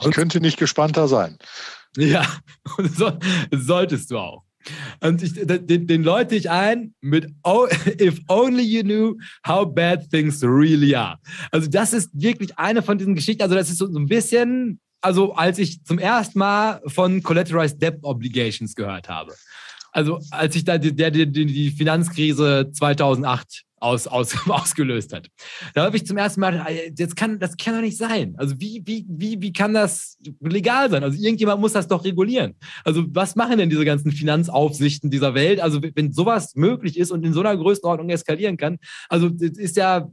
Ich könnte nicht gespannter sein. Ja, so, solltest du auch. Und ich, den, den läute ich ein mit oh, If only you knew how bad things really are. Also das ist wirklich eine von diesen Geschichten. Also das ist so, so ein bisschen, also als ich zum ersten Mal von Collateralized Debt Obligations gehört habe. Also als ich da die, die, die Finanzkrise 2008 aus, aus, ausgelöst hat. Da habe ich zum ersten Mal das kann, das kann doch nicht sein. Also wie, wie, wie, wie kann das legal sein? Also irgendjemand muss das doch regulieren. Also was machen denn diese ganzen Finanzaufsichten dieser Welt? Also wenn sowas möglich ist und in so einer Größenordnung eskalieren kann, also das ist ja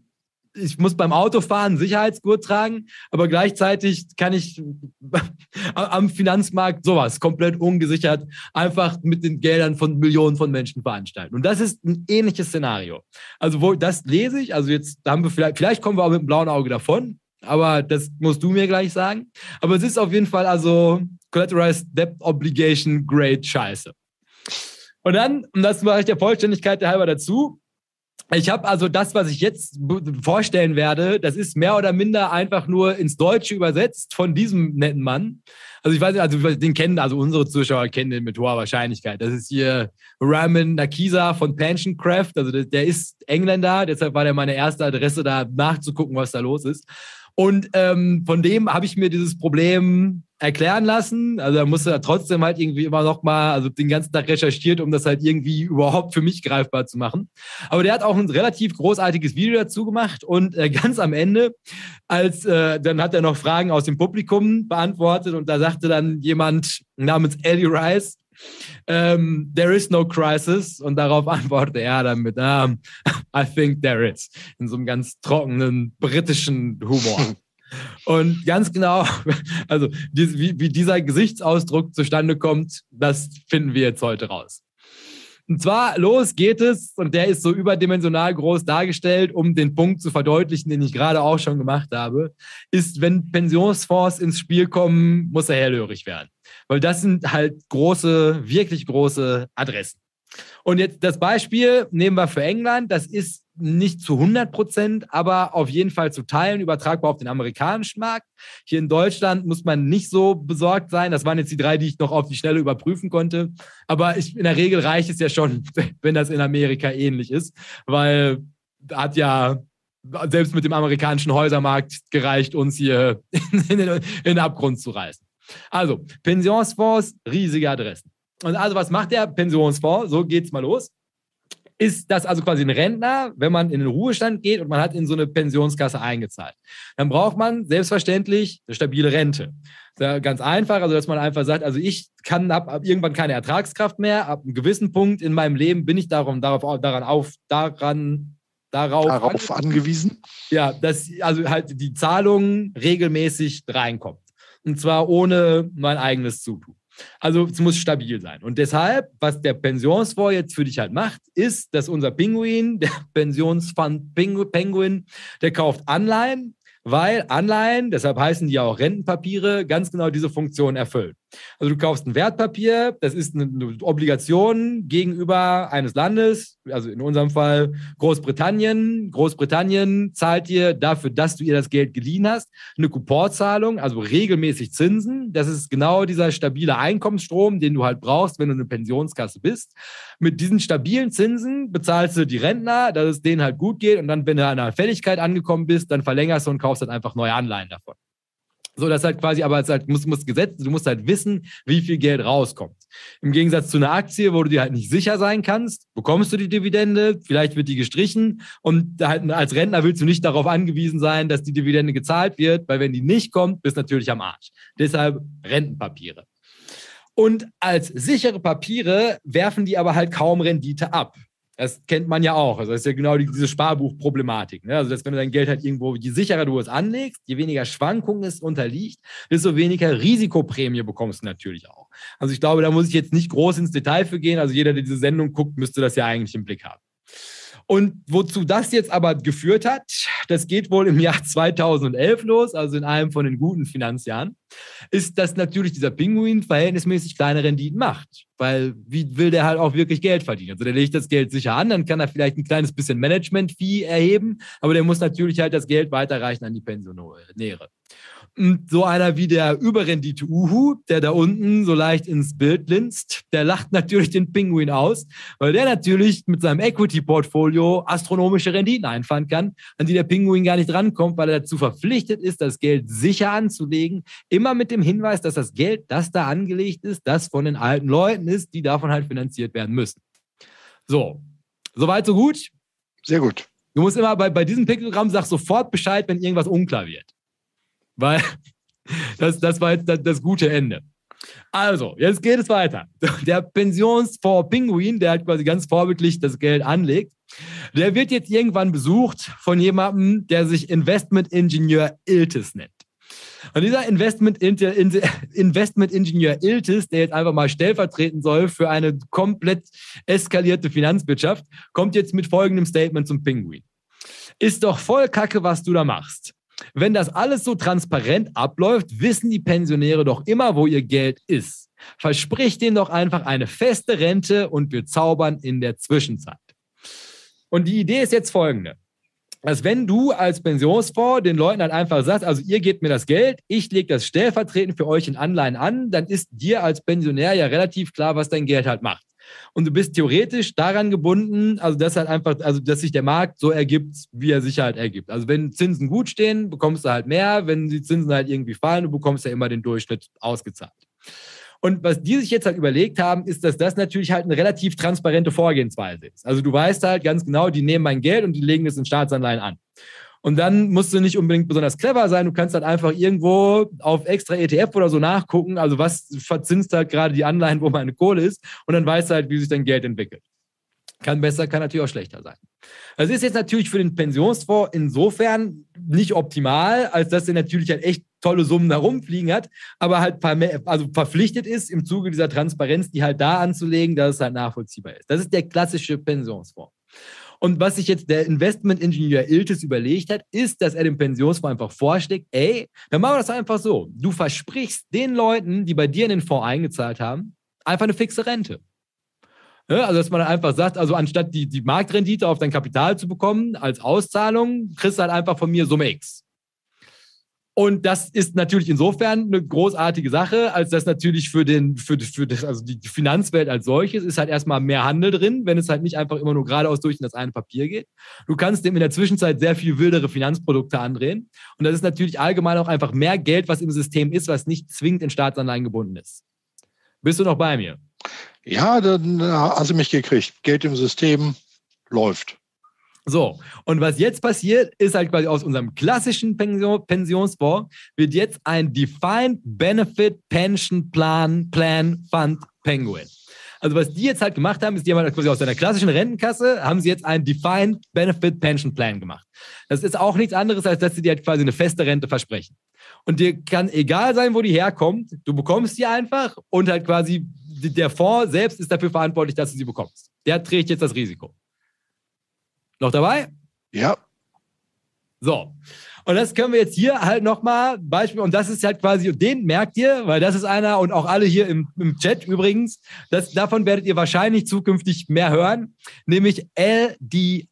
ich muss beim Autofahren Sicherheitsgurt tragen, aber gleichzeitig kann ich am Finanzmarkt sowas komplett ungesichert einfach mit den Geldern von Millionen von Menschen veranstalten. Und das ist ein ähnliches Szenario. Also wo das lese ich, also jetzt haben wir vielleicht, vielleicht kommen wir auch mit dem blauen Auge davon, aber das musst du mir gleich sagen. Aber es ist auf jeden Fall also Collateralized Debt Obligation Great Scheiße. Und dann, und das mache ich der Vollständigkeit halber dazu, ich habe also das, was ich jetzt vorstellen werde, das ist mehr oder minder einfach nur ins Deutsche übersetzt von diesem netten Mann. Also ich weiß nicht, also den kennen, also unsere Zuschauer kennen den mit hoher Wahrscheinlichkeit. Das ist hier Ramin Nakisa von Pensioncraft. Also der ist Engländer, deshalb war der meine erste Adresse, da nachzugucken, was da los ist. Und ähm, von dem habe ich mir dieses Problem erklären lassen. Also er musste da trotzdem halt irgendwie immer noch mal, also den ganzen Tag recherchiert, um das halt irgendwie überhaupt für mich greifbar zu machen. Aber der hat auch ein relativ großartiges Video dazu gemacht und äh, ganz am Ende, als äh, dann hat er noch Fragen aus dem Publikum beantwortet und da sagte dann jemand namens Ellie Rice, ähm, there is no crisis. Und darauf antwortete er dann mit, um, I think there is. In so einem ganz trockenen britischen Humor. Und ganz genau, also wie, dieser Gesichtsausdruck zustande kommt, das finden wir jetzt heute raus. Und zwar los geht es, und der ist so überdimensional groß dargestellt, um den Punkt zu verdeutlichen, den ich gerade auch schon gemacht habe, ist, wenn Pensionsfonds ins Spiel kommen, muss er hellhörig werden. Weil das sind halt große, wirklich große Adressen. Und jetzt das Beispiel nehmen wir für England. Das ist nicht zu 100 Prozent, aber auf jeden Fall zu teilen, übertragbar auf den amerikanischen Markt. Hier in Deutschland muss man nicht so besorgt sein. Das waren jetzt die drei, die ich noch auf die Schnelle überprüfen konnte. Aber ich, in der Regel reicht es ja schon, wenn das in Amerika ähnlich ist, weil hat ja selbst mit dem amerikanischen Häusermarkt gereicht, uns hier in, in, in den Abgrund zu reißen. Also, Pensionsfonds, riesige Adressen. Und also, was macht der Pensionsfonds? So geht's mal los ist das also quasi ein Rentner, wenn man in den Ruhestand geht und man hat in so eine Pensionskasse eingezahlt. Dann braucht man selbstverständlich eine stabile Rente. Ja ganz einfach, also dass man einfach sagt, also ich kann ab, ab, irgendwann keine Ertragskraft mehr, ab einem gewissen Punkt in meinem Leben bin ich darum, darauf, daran auf, daran, darauf, darauf angewiesen. Ja, dass also halt die Zahlungen regelmäßig reinkommt. Und zwar ohne mein eigenes Zutun. Also es muss stabil sein. Und deshalb, was der Pensionsfonds jetzt für dich halt macht, ist, dass unser Pinguin, der Pensionsfund Penguin, der kauft Anleihen, weil Anleihen, deshalb heißen die ja auch Rentenpapiere, ganz genau diese Funktion erfüllen. Also du kaufst ein Wertpapier, das ist eine Obligation gegenüber eines Landes, also in unserem Fall Großbritannien. Großbritannien zahlt dir dafür, dass du ihr das Geld geliehen hast, eine Couponzahlung, also regelmäßig Zinsen. Das ist genau dieser stabile Einkommensstrom, den du halt brauchst, wenn du eine Pensionskasse bist. Mit diesen stabilen Zinsen bezahlst du die Rentner, dass es denen halt gut geht und dann, wenn du an einer Fälligkeit angekommen bist, dann verlängerst du und kaufst halt einfach neue Anleihen davon. So, das halt quasi, aber es halt, muss, muss gesetzt, du musst halt wissen, wie viel Geld rauskommt. Im Gegensatz zu einer Aktie, wo du dir halt nicht sicher sein kannst, bekommst du die Dividende, vielleicht wird die gestrichen und halt als Rentner willst du nicht darauf angewiesen sein, dass die Dividende gezahlt wird, weil wenn die nicht kommt, bist du natürlich am Arsch. Deshalb Rentenpapiere. Und als sichere Papiere werfen die aber halt kaum Rendite ab. Das kennt man ja auch. Also das ist ja genau die, diese Sparbuchproblematik. Ne? Also, dass wenn du dein Geld halt irgendwo, je sicherer du es anlegst, je weniger Schwankungen es unterliegt, desto weniger Risikoprämie bekommst du natürlich auch. Also ich glaube, da muss ich jetzt nicht groß ins Detail für gehen. Also jeder, der diese Sendung guckt, müsste das ja eigentlich im Blick haben. Und wozu das jetzt aber geführt hat, das geht wohl im Jahr 2011 los, also in einem von den guten Finanzjahren, ist, dass natürlich dieser Pinguin verhältnismäßig kleine Renditen macht. Weil wie will der halt auch wirklich Geld verdienen? Also der legt das Geld sicher an, dann kann er vielleicht ein kleines bisschen Management-Fee erheben, aber der muss natürlich halt das Geld weiterreichen an die Pensionäre. Und so einer wie der Überrendite Uhu, der da unten so leicht ins Bild linst, der lacht natürlich den Pinguin aus, weil der natürlich mit seinem Equity-Portfolio astronomische Renditen einfahren kann, an die der Pinguin gar nicht rankommt, weil er dazu verpflichtet ist, das Geld sicher anzulegen. Immer mit dem Hinweis, dass das Geld, das da angelegt ist, das von den alten Leuten ist, die davon halt finanziert werden müssen. So, soweit, so gut? Sehr gut. Du musst immer bei, bei diesem Piktogramm sag sofort Bescheid, wenn irgendwas unklar wird. Weil das, das war jetzt das, das gute Ende. Also, jetzt geht es weiter. Der Pensionsfonds Pinguin, der halt quasi ganz vorbildlich das Geld anlegt, der wird jetzt irgendwann besucht von jemandem, der sich Investment-Ingenieur Iltis nennt. Und dieser Investment-Ingenieur Investment Iltis, der jetzt einfach mal stellvertreten soll für eine komplett eskalierte Finanzwirtschaft, kommt jetzt mit folgendem Statement zum Pinguin. Ist doch voll Kacke, was du da machst. Wenn das alles so transparent abläuft, wissen die Pensionäre doch immer, wo ihr Geld ist. Versprich denen doch einfach eine feste Rente und wir zaubern in der Zwischenzeit. Und die Idee ist jetzt folgende. Dass wenn du als Pensionsfonds den Leuten halt einfach sagst, also ihr gebt mir das Geld, ich lege das stellvertretend für euch in Anleihen an, dann ist dir als Pensionär ja relativ klar, was dein Geld halt macht und du bist theoretisch daran gebunden, also dass halt einfach, also dass sich der Markt so ergibt, wie er sich halt ergibt. Also wenn Zinsen gut stehen, bekommst du halt mehr, wenn die Zinsen halt irgendwie fallen, du bekommst ja immer den Durchschnitt ausgezahlt. Und was die sich jetzt halt überlegt haben, ist, dass das natürlich halt eine relativ transparente Vorgehensweise ist. Also du weißt halt ganz genau, die nehmen mein Geld und die legen es in Staatsanleihen an. Und dann musst du nicht unbedingt besonders clever sein. Du kannst halt einfach irgendwo auf extra ETF oder so nachgucken. Also was verzinst halt gerade die Anleihen, wo meine Kohle ist. Und dann weißt du halt, wie sich dein Geld entwickelt. Kann besser, kann natürlich auch schlechter sein. Das ist jetzt natürlich für den Pensionsfonds insofern nicht optimal, als dass er natürlich halt echt tolle Summen da rumfliegen hat, aber halt also verpflichtet ist, im Zuge dieser Transparenz, die halt da anzulegen, dass es halt nachvollziehbar ist. Das ist der klassische Pensionsfonds. Und was sich jetzt der Investmentingenieur Iltis überlegt hat, ist, dass er dem Pensionsfonds einfach vorschlägt, ey, dann machen wir das einfach so. Du versprichst den Leuten, die bei dir in den Fonds eingezahlt haben, einfach eine fixe Rente. Ja, also, dass man einfach sagt, also anstatt die, die Marktrendite auf dein Kapital zu bekommen als Auszahlung, kriegst du halt einfach von mir Summe X. Und das ist natürlich insofern eine großartige Sache, als dass natürlich für den, für, für das, also die Finanzwelt als solches ist halt erstmal mehr Handel drin, wenn es halt nicht einfach immer nur geradeaus durch in das eine Papier geht. Du kannst dem in der Zwischenzeit sehr viel wildere Finanzprodukte andrehen. Und das ist natürlich allgemein auch einfach mehr Geld, was im System ist, was nicht zwingend in Staatsanleihen gebunden ist. Bist du noch bei mir? Ja, dann hast du mich gekriegt. Geld im System läuft. So, und was jetzt passiert, ist halt quasi aus unserem klassischen Pension, Pensionsfonds wird jetzt ein Defined Benefit Pension Plan, Plan Fund Penguin. Also was die jetzt halt gemacht haben, ist, die haben halt quasi aus einer klassischen Rentenkasse, haben sie jetzt einen Defined Benefit Pension Plan gemacht. Das ist auch nichts anderes, als dass sie dir halt quasi eine feste Rente versprechen. Und dir kann egal sein, wo die herkommt, du bekommst die einfach und halt quasi der Fonds selbst ist dafür verantwortlich, dass du sie bekommst. Der trägt jetzt das Risiko. Noch dabei? Ja. So. Und das können wir jetzt hier halt nochmal Beispiel, und das ist halt quasi, den merkt ihr, weil das ist einer und auch alle hier im, im Chat übrigens, das, davon werdet ihr wahrscheinlich zukünftig mehr hören, nämlich LDI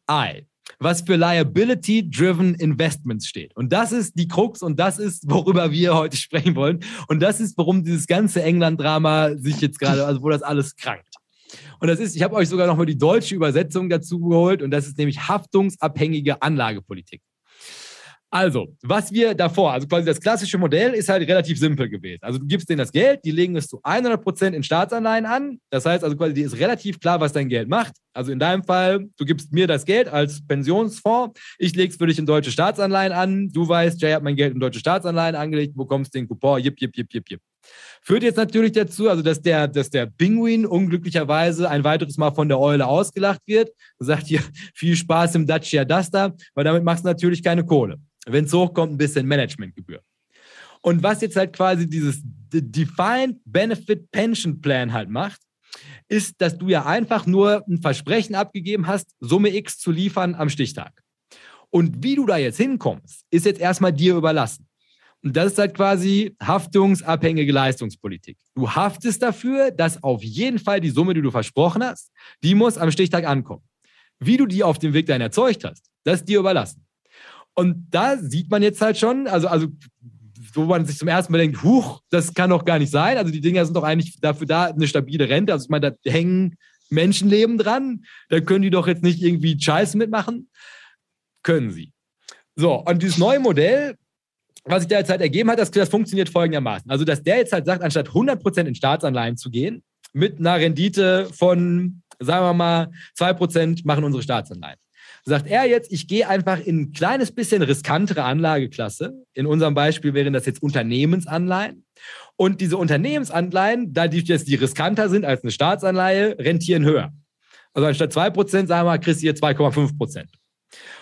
was für Liability Driven Investments steht. Und das ist die Krux und das ist, worüber wir heute sprechen wollen. Und das ist, warum dieses ganze England-Drama sich jetzt gerade, also wo das alles krankt. Und das ist, ich habe euch sogar nochmal die deutsche Übersetzung dazu geholt und das ist nämlich haftungsabhängige Anlagepolitik. Also, was wir davor, also quasi das klassische Modell ist halt relativ simpel gewesen. Also du gibst denen das Geld, die legen es zu 100 Prozent in Staatsanleihen an. Das heißt also quasi, dir ist relativ klar, was dein Geld macht. Also in deinem Fall, du gibst mir das Geld als Pensionsfonds, ich lege es für dich in deutsche Staatsanleihen an. Du weißt, Jay hat mein Geld in deutsche Staatsanleihen angelegt, bekommst den Coupon, jip, jip, jip, jip, jip. Führt jetzt natürlich dazu, also dass der, dass der Pinguin unglücklicherweise ein weiteres Mal von der Eule ausgelacht wird. Sagt hier, viel Spaß im Dacia Duster, weil damit machst du natürlich keine Kohle. Wenn es hochkommt, ein bisschen Managementgebühr. Und was jetzt halt quasi dieses Defined Benefit Pension Plan halt macht, ist, dass du ja einfach nur ein Versprechen abgegeben hast, Summe X zu liefern am Stichtag. Und wie du da jetzt hinkommst, ist jetzt erstmal dir überlassen. Und das ist halt quasi haftungsabhängige Leistungspolitik. Du haftest dafür, dass auf jeden Fall die Summe, die du versprochen hast, die muss am Stichtag ankommen. Wie du die auf dem Weg dahin erzeugt hast, das ist dir überlassen. Und da sieht man jetzt halt schon, also, also wo man sich zum ersten Mal denkt, huch, das kann doch gar nicht sein. Also die Dinger sind doch eigentlich dafür da, eine stabile Rente. Also ich meine, da hängen Menschenleben dran. Da können die doch jetzt nicht irgendwie Scheiße mitmachen. Können sie. So, und dieses neue Modell, was sich da jetzt halt ergeben hat, das, das funktioniert folgendermaßen. Also, dass der jetzt halt sagt, anstatt 100% in Staatsanleihen zu gehen, mit einer Rendite von, sagen wir mal, 2% machen unsere Staatsanleihen sagt er jetzt, ich gehe einfach in ein kleines bisschen riskantere Anlageklasse. In unserem Beispiel wären das jetzt Unternehmensanleihen. Und diese Unternehmensanleihen, da die jetzt die riskanter sind als eine Staatsanleihe, rentieren höher. Also anstatt 2%, sagen wir mal, kriegst du hier 2,5%.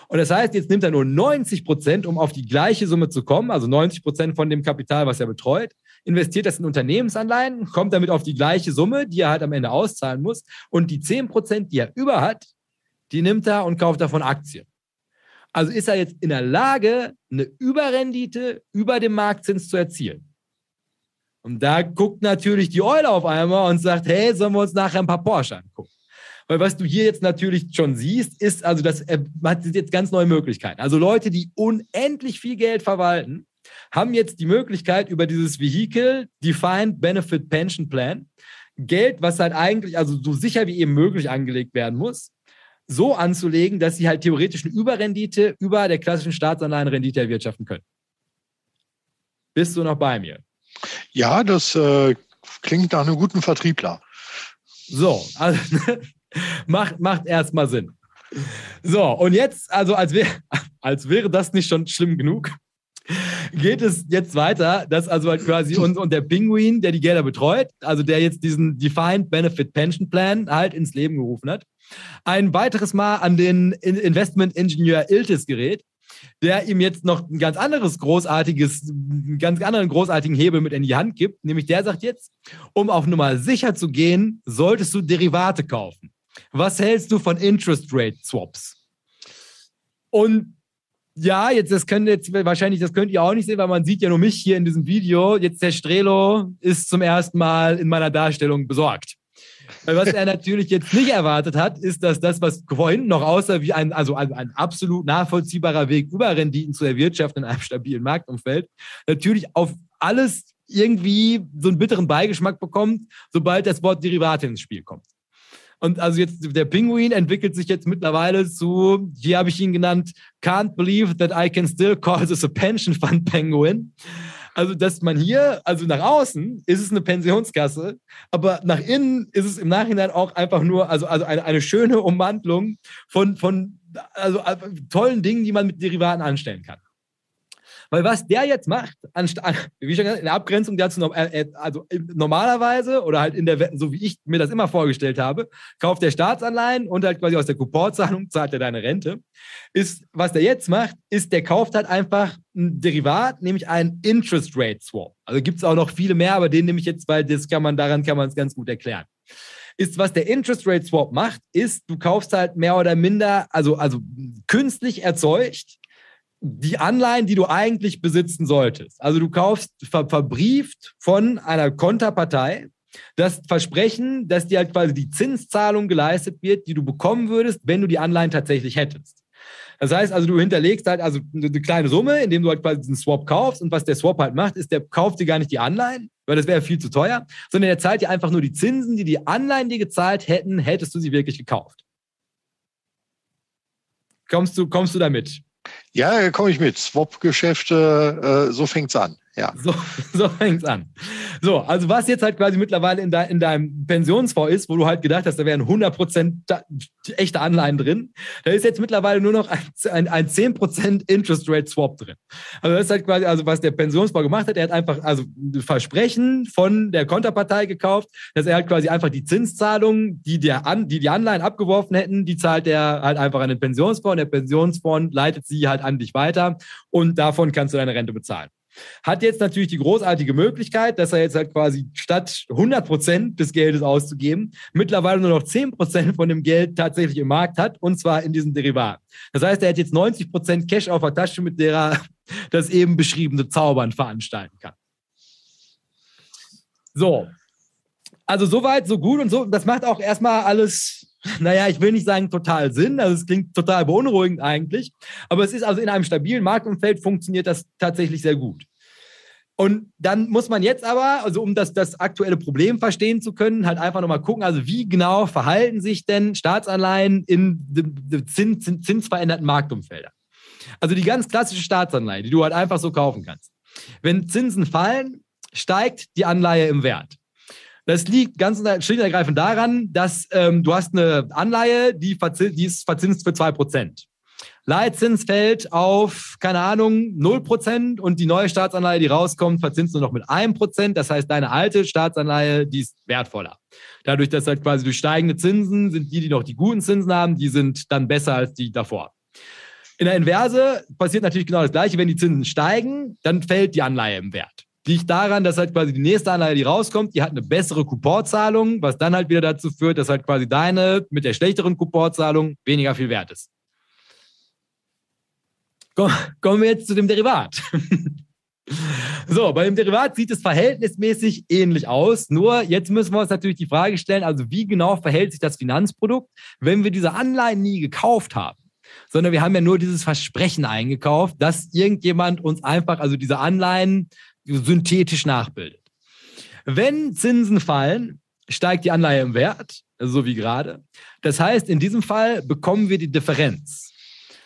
Und das heißt, jetzt nimmt er nur 90 Prozent, um auf die gleiche Summe zu kommen, also 90 Prozent von dem Kapital, was er betreut, investiert das in Unternehmensanleihen, kommt damit auf die gleiche Summe, die er halt am Ende auszahlen muss. Und die 10 Prozent, die er über hat, die nimmt er und kauft davon Aktien. Also ist er jetzt in der Lage, eine Überrendite über dem Marktzins zu erzielen. Und da guckt natürlich die Eule auf einmal und sagt, hey, sollen wir uns nachher ein paar Porsche angucken? Weil was du hier jetzt natürlich schon siehst, ist, also das hat jetzt ganz neue Möglichkeiten. Also Leute, die unendlich viel Geld verwalten, haben jetzt die Möglichkeit über dieses Vehicle Defined Benefit Pension Plan Geld, was halt eigentlich also so sicher wie eben möglich angelegt werden muss, so anzulegen, dass sie halt theoretisch eine Überrendite über der klassischen Staatsanleihenrendite erwirtschaften können. Bist du noch bei mir? Ja, das äh, klingt nach einem guten Vertriebler. So, also macht, macht erstmal Sinn. So, und jetzt, also als, wär, als wäre das nicht schon schlimm genug, geht es jetzt weiter, dass also halt quasi uns und der Pinguin, der die Gelder betreut, also der jetzt diesen Defined Benefit Pension Plan halt ins Leben gerufen hat, ein weiteres Mal an den Investment-Ingenieur Iltis gerät, der ihm jetzt noch ein ganz anderes großartiges, einen ganz anderen großartigen Hebel mit in die Hand gibt. Nämlich der sagt jetzt, um auf Nummer sicher zu gehen, solltest du Derivate kaufen. Was hältst du von Interest Rate Swaps? Und ja, jetzt das könnt jetzt wahrscheinlich, das könnt ihr auch nicht sehen, weil man sieht ja nur mich hier in diesem Video. Jetzt der Strelo ist zum ersten Mal in meiner Darstellung besorgt. Was er natürlich jetzt nicht erwartet hat, ist, dass das, was vorhin noch aussah wie ein, also ein, ein absolut nachvollziehbarer Weg, Überrenditen zu erwirtschaften in einem stabilen Marktumfeld, natürlich auf alles irgendwie so einen bitteren Beigeschmack bekommt, sobald das Wort Derivate ins Spiel kommt. Und also jetzt der Pinguin entwickelt sich jetzt mittlerweile zu, hier habe ich ihn genannt, can't believe that I can still call this a pension fund penguin. Also, dass man hier, also nach außen ist es eine Pensionskasse, aber nach innen ist es im Nachhinein auch einfach nur, also, also eine, eine schöne Umwandlung von, von also, also tollen Dingen, die man mit Derivaten anstellen kann. Weil was der jetzt macht, wie schon gesagt, in der Abgrenzung dazu, äh, äh, also normalerweise oder halt in der, so wie ich mir das immer vorgestellt habe, kauft der Staatsanleihen und halt quasi aus der Couponzahlung zahlt er deine Rente. Ist, was der jetzt macht, ist, der kauft halt einfach ein Derivat, nämlich einen Interest Rate Swap. Also gibt es auch noch viele mehr, aber den nehme ich jetzt, weil das kann man, daran kann man es ganz gut erklären ist, was der Interest Rate Swap macht, ist, du kaufst halt mehr oder minder, also, also künstlich erzeugt, die Anleihen, die du eigentlich besitzen solltest. Also du kaufst ver verbrieft von einer Konterpartei das Versprechen, dass dir halt quasi die Zinszahlung geleistet wird, die du bekommen würdest, wenn du die Anleihen tatsächlich hättest. Das heißt also, du hinterlegst halt also eine kleine Summe, indem du halt quasi diesen Swap kaufst. Und was der Swap halt macht, ist, der kauft dir gar nicht die Anleihen, weil das wäre viel zu teuer, sondern er zahlt dir einfach nur die Zinsen, die die Anleihen dir gezahlt hätten, hättest du sie wirklich gekauft. Kommst du, kommst du damit? Ja, komme ich mit. Swap-Geschäfte, äh, so fängt's an. Ja. So, so fängt es an. So, also was jetzt halt quasi mittlerweile in, de, in deinem Pensionsfonds ist, wo du halt gedacht hast, da wären 100% echte Anleihen drin, da ist jetzt mittlerweile nur noch ein, ein, ein 10% Interest Rate Swap drin. Also das ist halt quasi, also was der Pensionsfonds gemacht hat, er hat einfach also Versprechen von der Konterpartei gekauft, dass er halt quasi einfach die Zinszahlungen, die, der an, die die Anleihen abgeworfen hätten, die zahlt er halt einfach an den Pensionsfonds und der Pensionsfonds leitet sie halt an dich weiter und davon kannst du deine Rente bezahlen. Hat jetzt natürlich die großartige Möglichkeit, dass er jetzt halt quasi statt 100 Prozent des Geldes auszugeben, mittlerweile nur noch 10 Prozent von dem Geld tatsächlich im Markt hat und zwar in diesem Derivat. Das heißt, er hat jetzt 90 Prozent Cash auf der Tasche, mit der er das eben beschriebene Zaubern veranstalten kann. So. Also soweit, so gut und so. Das macht auch erstmal alles naja, ich will nicht sagen total Sinn, also es klingt total beunruhigend eigentlich, aber es ist also in einem stabilen Marktumfeld funktioniert das tatsächlich sehr gut. Und dann muss man jetzt aber, also um das, das aktuelle Problem verstehen zu können, halt einfach nochmal gucken, also wie genau verhalten sich denn Staatsanleihen in zins, zins, zinsveränderten Marktumfeldern. Also die ganz klassische Staatsanleihe, die du halt einfach so kaufen kannst. Wenn Zinsen fallen, steigt die Anleihe im Wert. Das liegt ganz schlicht und ergreifend daran, dass ähm, du hast eine Anleihe, die, die ist verzinst für 2%. Leitzins fällt auf, keine Ahnung, 0% und die neue Staatsanleihe, die rauskommt, verzinst nur noch mit 1%. Das heißt, deine alte Staatsanleihe, die ist wertvoller. Dadurch, dass halt quasi durch steigende Zinsen sind die, die noch die guten Zinsen haben, die sind dann besser als die davor. In der Inverse passiert natürlich genau das Gleiche. Wenn die Zinsen steigen, dann fällt die Anleihe im Wert liegt daran, dass halt quasi die nächste Anleihe, die rauskommt, die hat eine bessere Couponzahlung, was dann halt wieder dazu führt, dass halt quasi deine mit der schlechteren Couponzahlung weniger viel wert ist. Kommen wir jetzt zu dem Derivat. So, bei dem Derivat sieht es verhältnismäßig ähnlich aus. Nur jetzt müssen wir uns natürlich die Frage stellen, also wie genau verhält sich das Finanzprodukt, wenn wir diese Anleihen nie gekauft haben? Sondern wir haben ja nur dieses Versprechen eingekauft, dass irgendjemand uns einfach, also diese Anleihen synthetisch nachbildet. Wenn Zinsen fallen, steigt die Anleihe im Wert, so wie gerade. Das heißt, in diesem Fall bekommen wir die Differenz.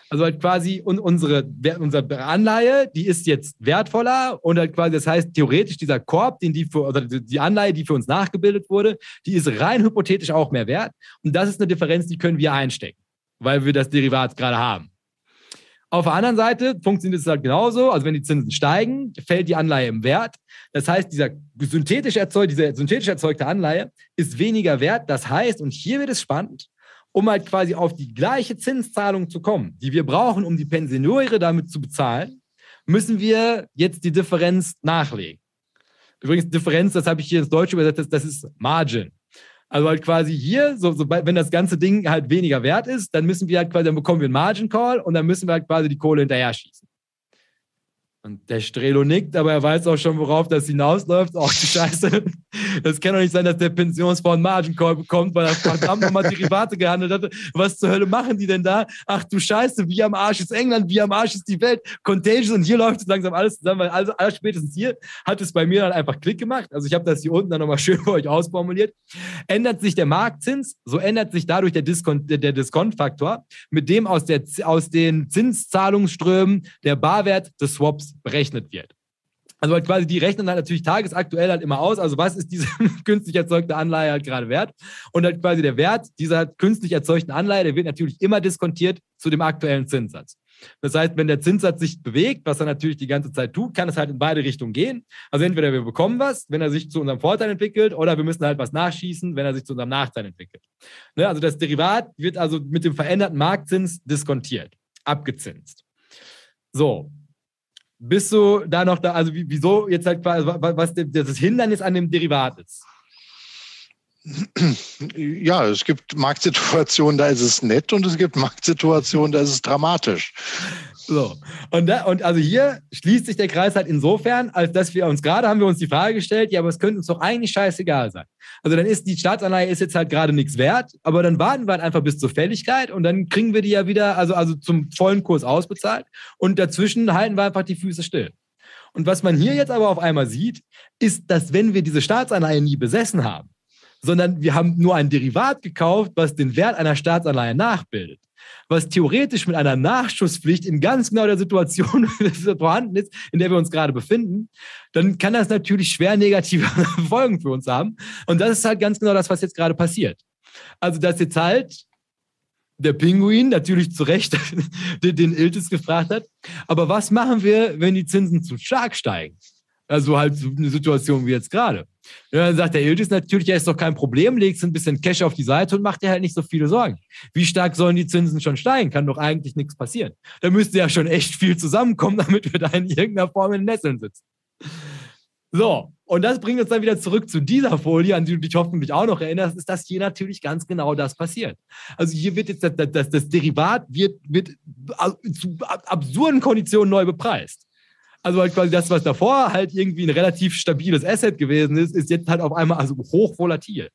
Also halt quasi unsere, unsere Anleihe, die ist jetzt wertvoller und halt quasi, das heißt, theoretisch dieser Korb, den die für, oder die Anleihe, die für uns nachgebildet wurde, die ist rein hypothetisch auch mehr wert. Und das ist eine Differenz, die können wir einstecken, weil wir das Derivat gerade haben. Auf der anderen Seite funktioniert es halt genauso. Also wenn die Zinsen steigen, fällt die Anleihe im Wert. Das heißt, dieser synthetisch erzeugte, diese synthetisch erzeugte Anleihe ist weniger wert. Das heißt, und hier wird es spannend, um halt quasi auf die gleiche Zinszahlung zu kommen, die wir brauchen, um die Pensionäre damit zu bezahlen, müssen wir jetzt die Differenz nachlegen. Übrigens, Differenz, das habe ich hier ins Deutsche übersetzt, das ist Margin. Also halt quasi hier, so, so, wenn das ganze Ding halt weniger wert ist, dann müssen wir halt quasi, dann bekommen wir einen Margin Call und dann müssen wir halt quasi die Kohle hinterher schießen. Und der Strelo nickt, aber er weiß auch schon, worauf das hinausläuft. Ach die Scheiße. Das kann doch nicht sein, dass der Pensionsfonds Margin Call bekommt, weil er verdammt nochmal Derivate gehandelt hat. Was zur Hölle machen die denn da? Ach du Scheiße, wie am Arsch ist England, wie am Arsch ist die Welt. Contagious und hier läuft es langsam alles zusammen, weil also alles spätestens hier hat es bei mir dann einfach Klick gemacht. Also ich habe das hier unten dann nochmal schön für euch ausformuliert. Ändert sich der Marktzins, so ändert sich dadurch der Diskont, der Diskontfaktor, mit dem aus, der, aus den Zinszahlungsströmen der Barwert des Swaps berechnet wird. Also halt quasi die rechnen halt natürlich tagesaktuell halt immer aus, also was ist diese künstlich erzeugte Anleihe halt gerade wert und halt quasi der Wert dieser künstlich erzeugten Anleihe, der wird natürlich immer diskontiert zu dem aktuellen Zinssatz. Das heißt, wenn der Zinssatz sich bewegt, was er natürlich die ganze Zeit tut, kann es halt in beide Richtungen gehen. Also entweder wir bekommen was, wenn er sich zu unserem Vorteil entwickelt, oder wir müssen halt was nachschießen, wenn er sich zu unserem Nachteil entwickelt. Ne? Also das Derivat wird also mit dem veränderten Marktzins diskontiert, abgezinst. So, bist du da noch da, also wieso jetzt halt quasi, was das Hindernis an dem Derivat ist? Ja, es gibt Marktsituationen, da ist es nett und es gibt Marktsituationen, da ist es dramatisch. So. Und, da, und also hier schließt sich der Kreis halt insofern, als dass wir uns gerade haben wir uns die Frage gestellt, ja, aber es könnte uns doch eigentlich scheißegal sein. Also dann ist die Staatsanleihe ist jetzt halt gerade nichts wert, aber dann warten wir halt einfach bis zur Fälligkeit und dann kriegen wir die ja wieder, also, also zum vollen Kurs ausbezahlt und dazwischen halten wir einfach die Füße still. Und was man hier jetzt aber auf einmal sieht, ist, dass wenn wir diese Staatsanleihe nie besessen haben, sondern wir haben nur ein Derivat gekauft, was den Wert einer Staatsanleihe nachbildet, was theoretisch mit einer Nachschusspflicht in ganz genau der Situation vorhanden ist, in der wir uns gerade befinden, dann kann das natürlich schwer negative Folgen für uns haben. Und das ist halt ganz genau das, was jetzt gerade passiert. Also, dass jetzt halt der Pinguin natürlich zu Recht den Iltis gefragt hat, aber was machen wir, wenn die Zinsen zu stark steigen? Also halt eine Situation wie jetzt gerade. Ja, dann sagt der Iltis natürlich, ja, ist doch kein Problem, legst ein bisschen Cash auf die Seite und macht dir halt nicht so viele Sorgen. Wie stark sollen die Zinsen schon steigen? Kann doch eigentlich nichts passieren. Da müsste ja schon echt viel zusammenkommen, damit wir da in irgendeiner Form in Nesseln sitzen. So, und das bringt uns dann wieder zurück zu dieser Folie, an die du dich hoffentlich auch noch erinnerst, ist, dass hier natürlich ganz genau das passiert. Also hier wird jetzt das, das, das Derivat wird, wird zu absurden Konditionen neu bepreist. Also halt quasi das, was davor halt irgendwie ein relativ stabiles Asset gewesen ist, ist jetzt halt auf einmal also hoch volatil.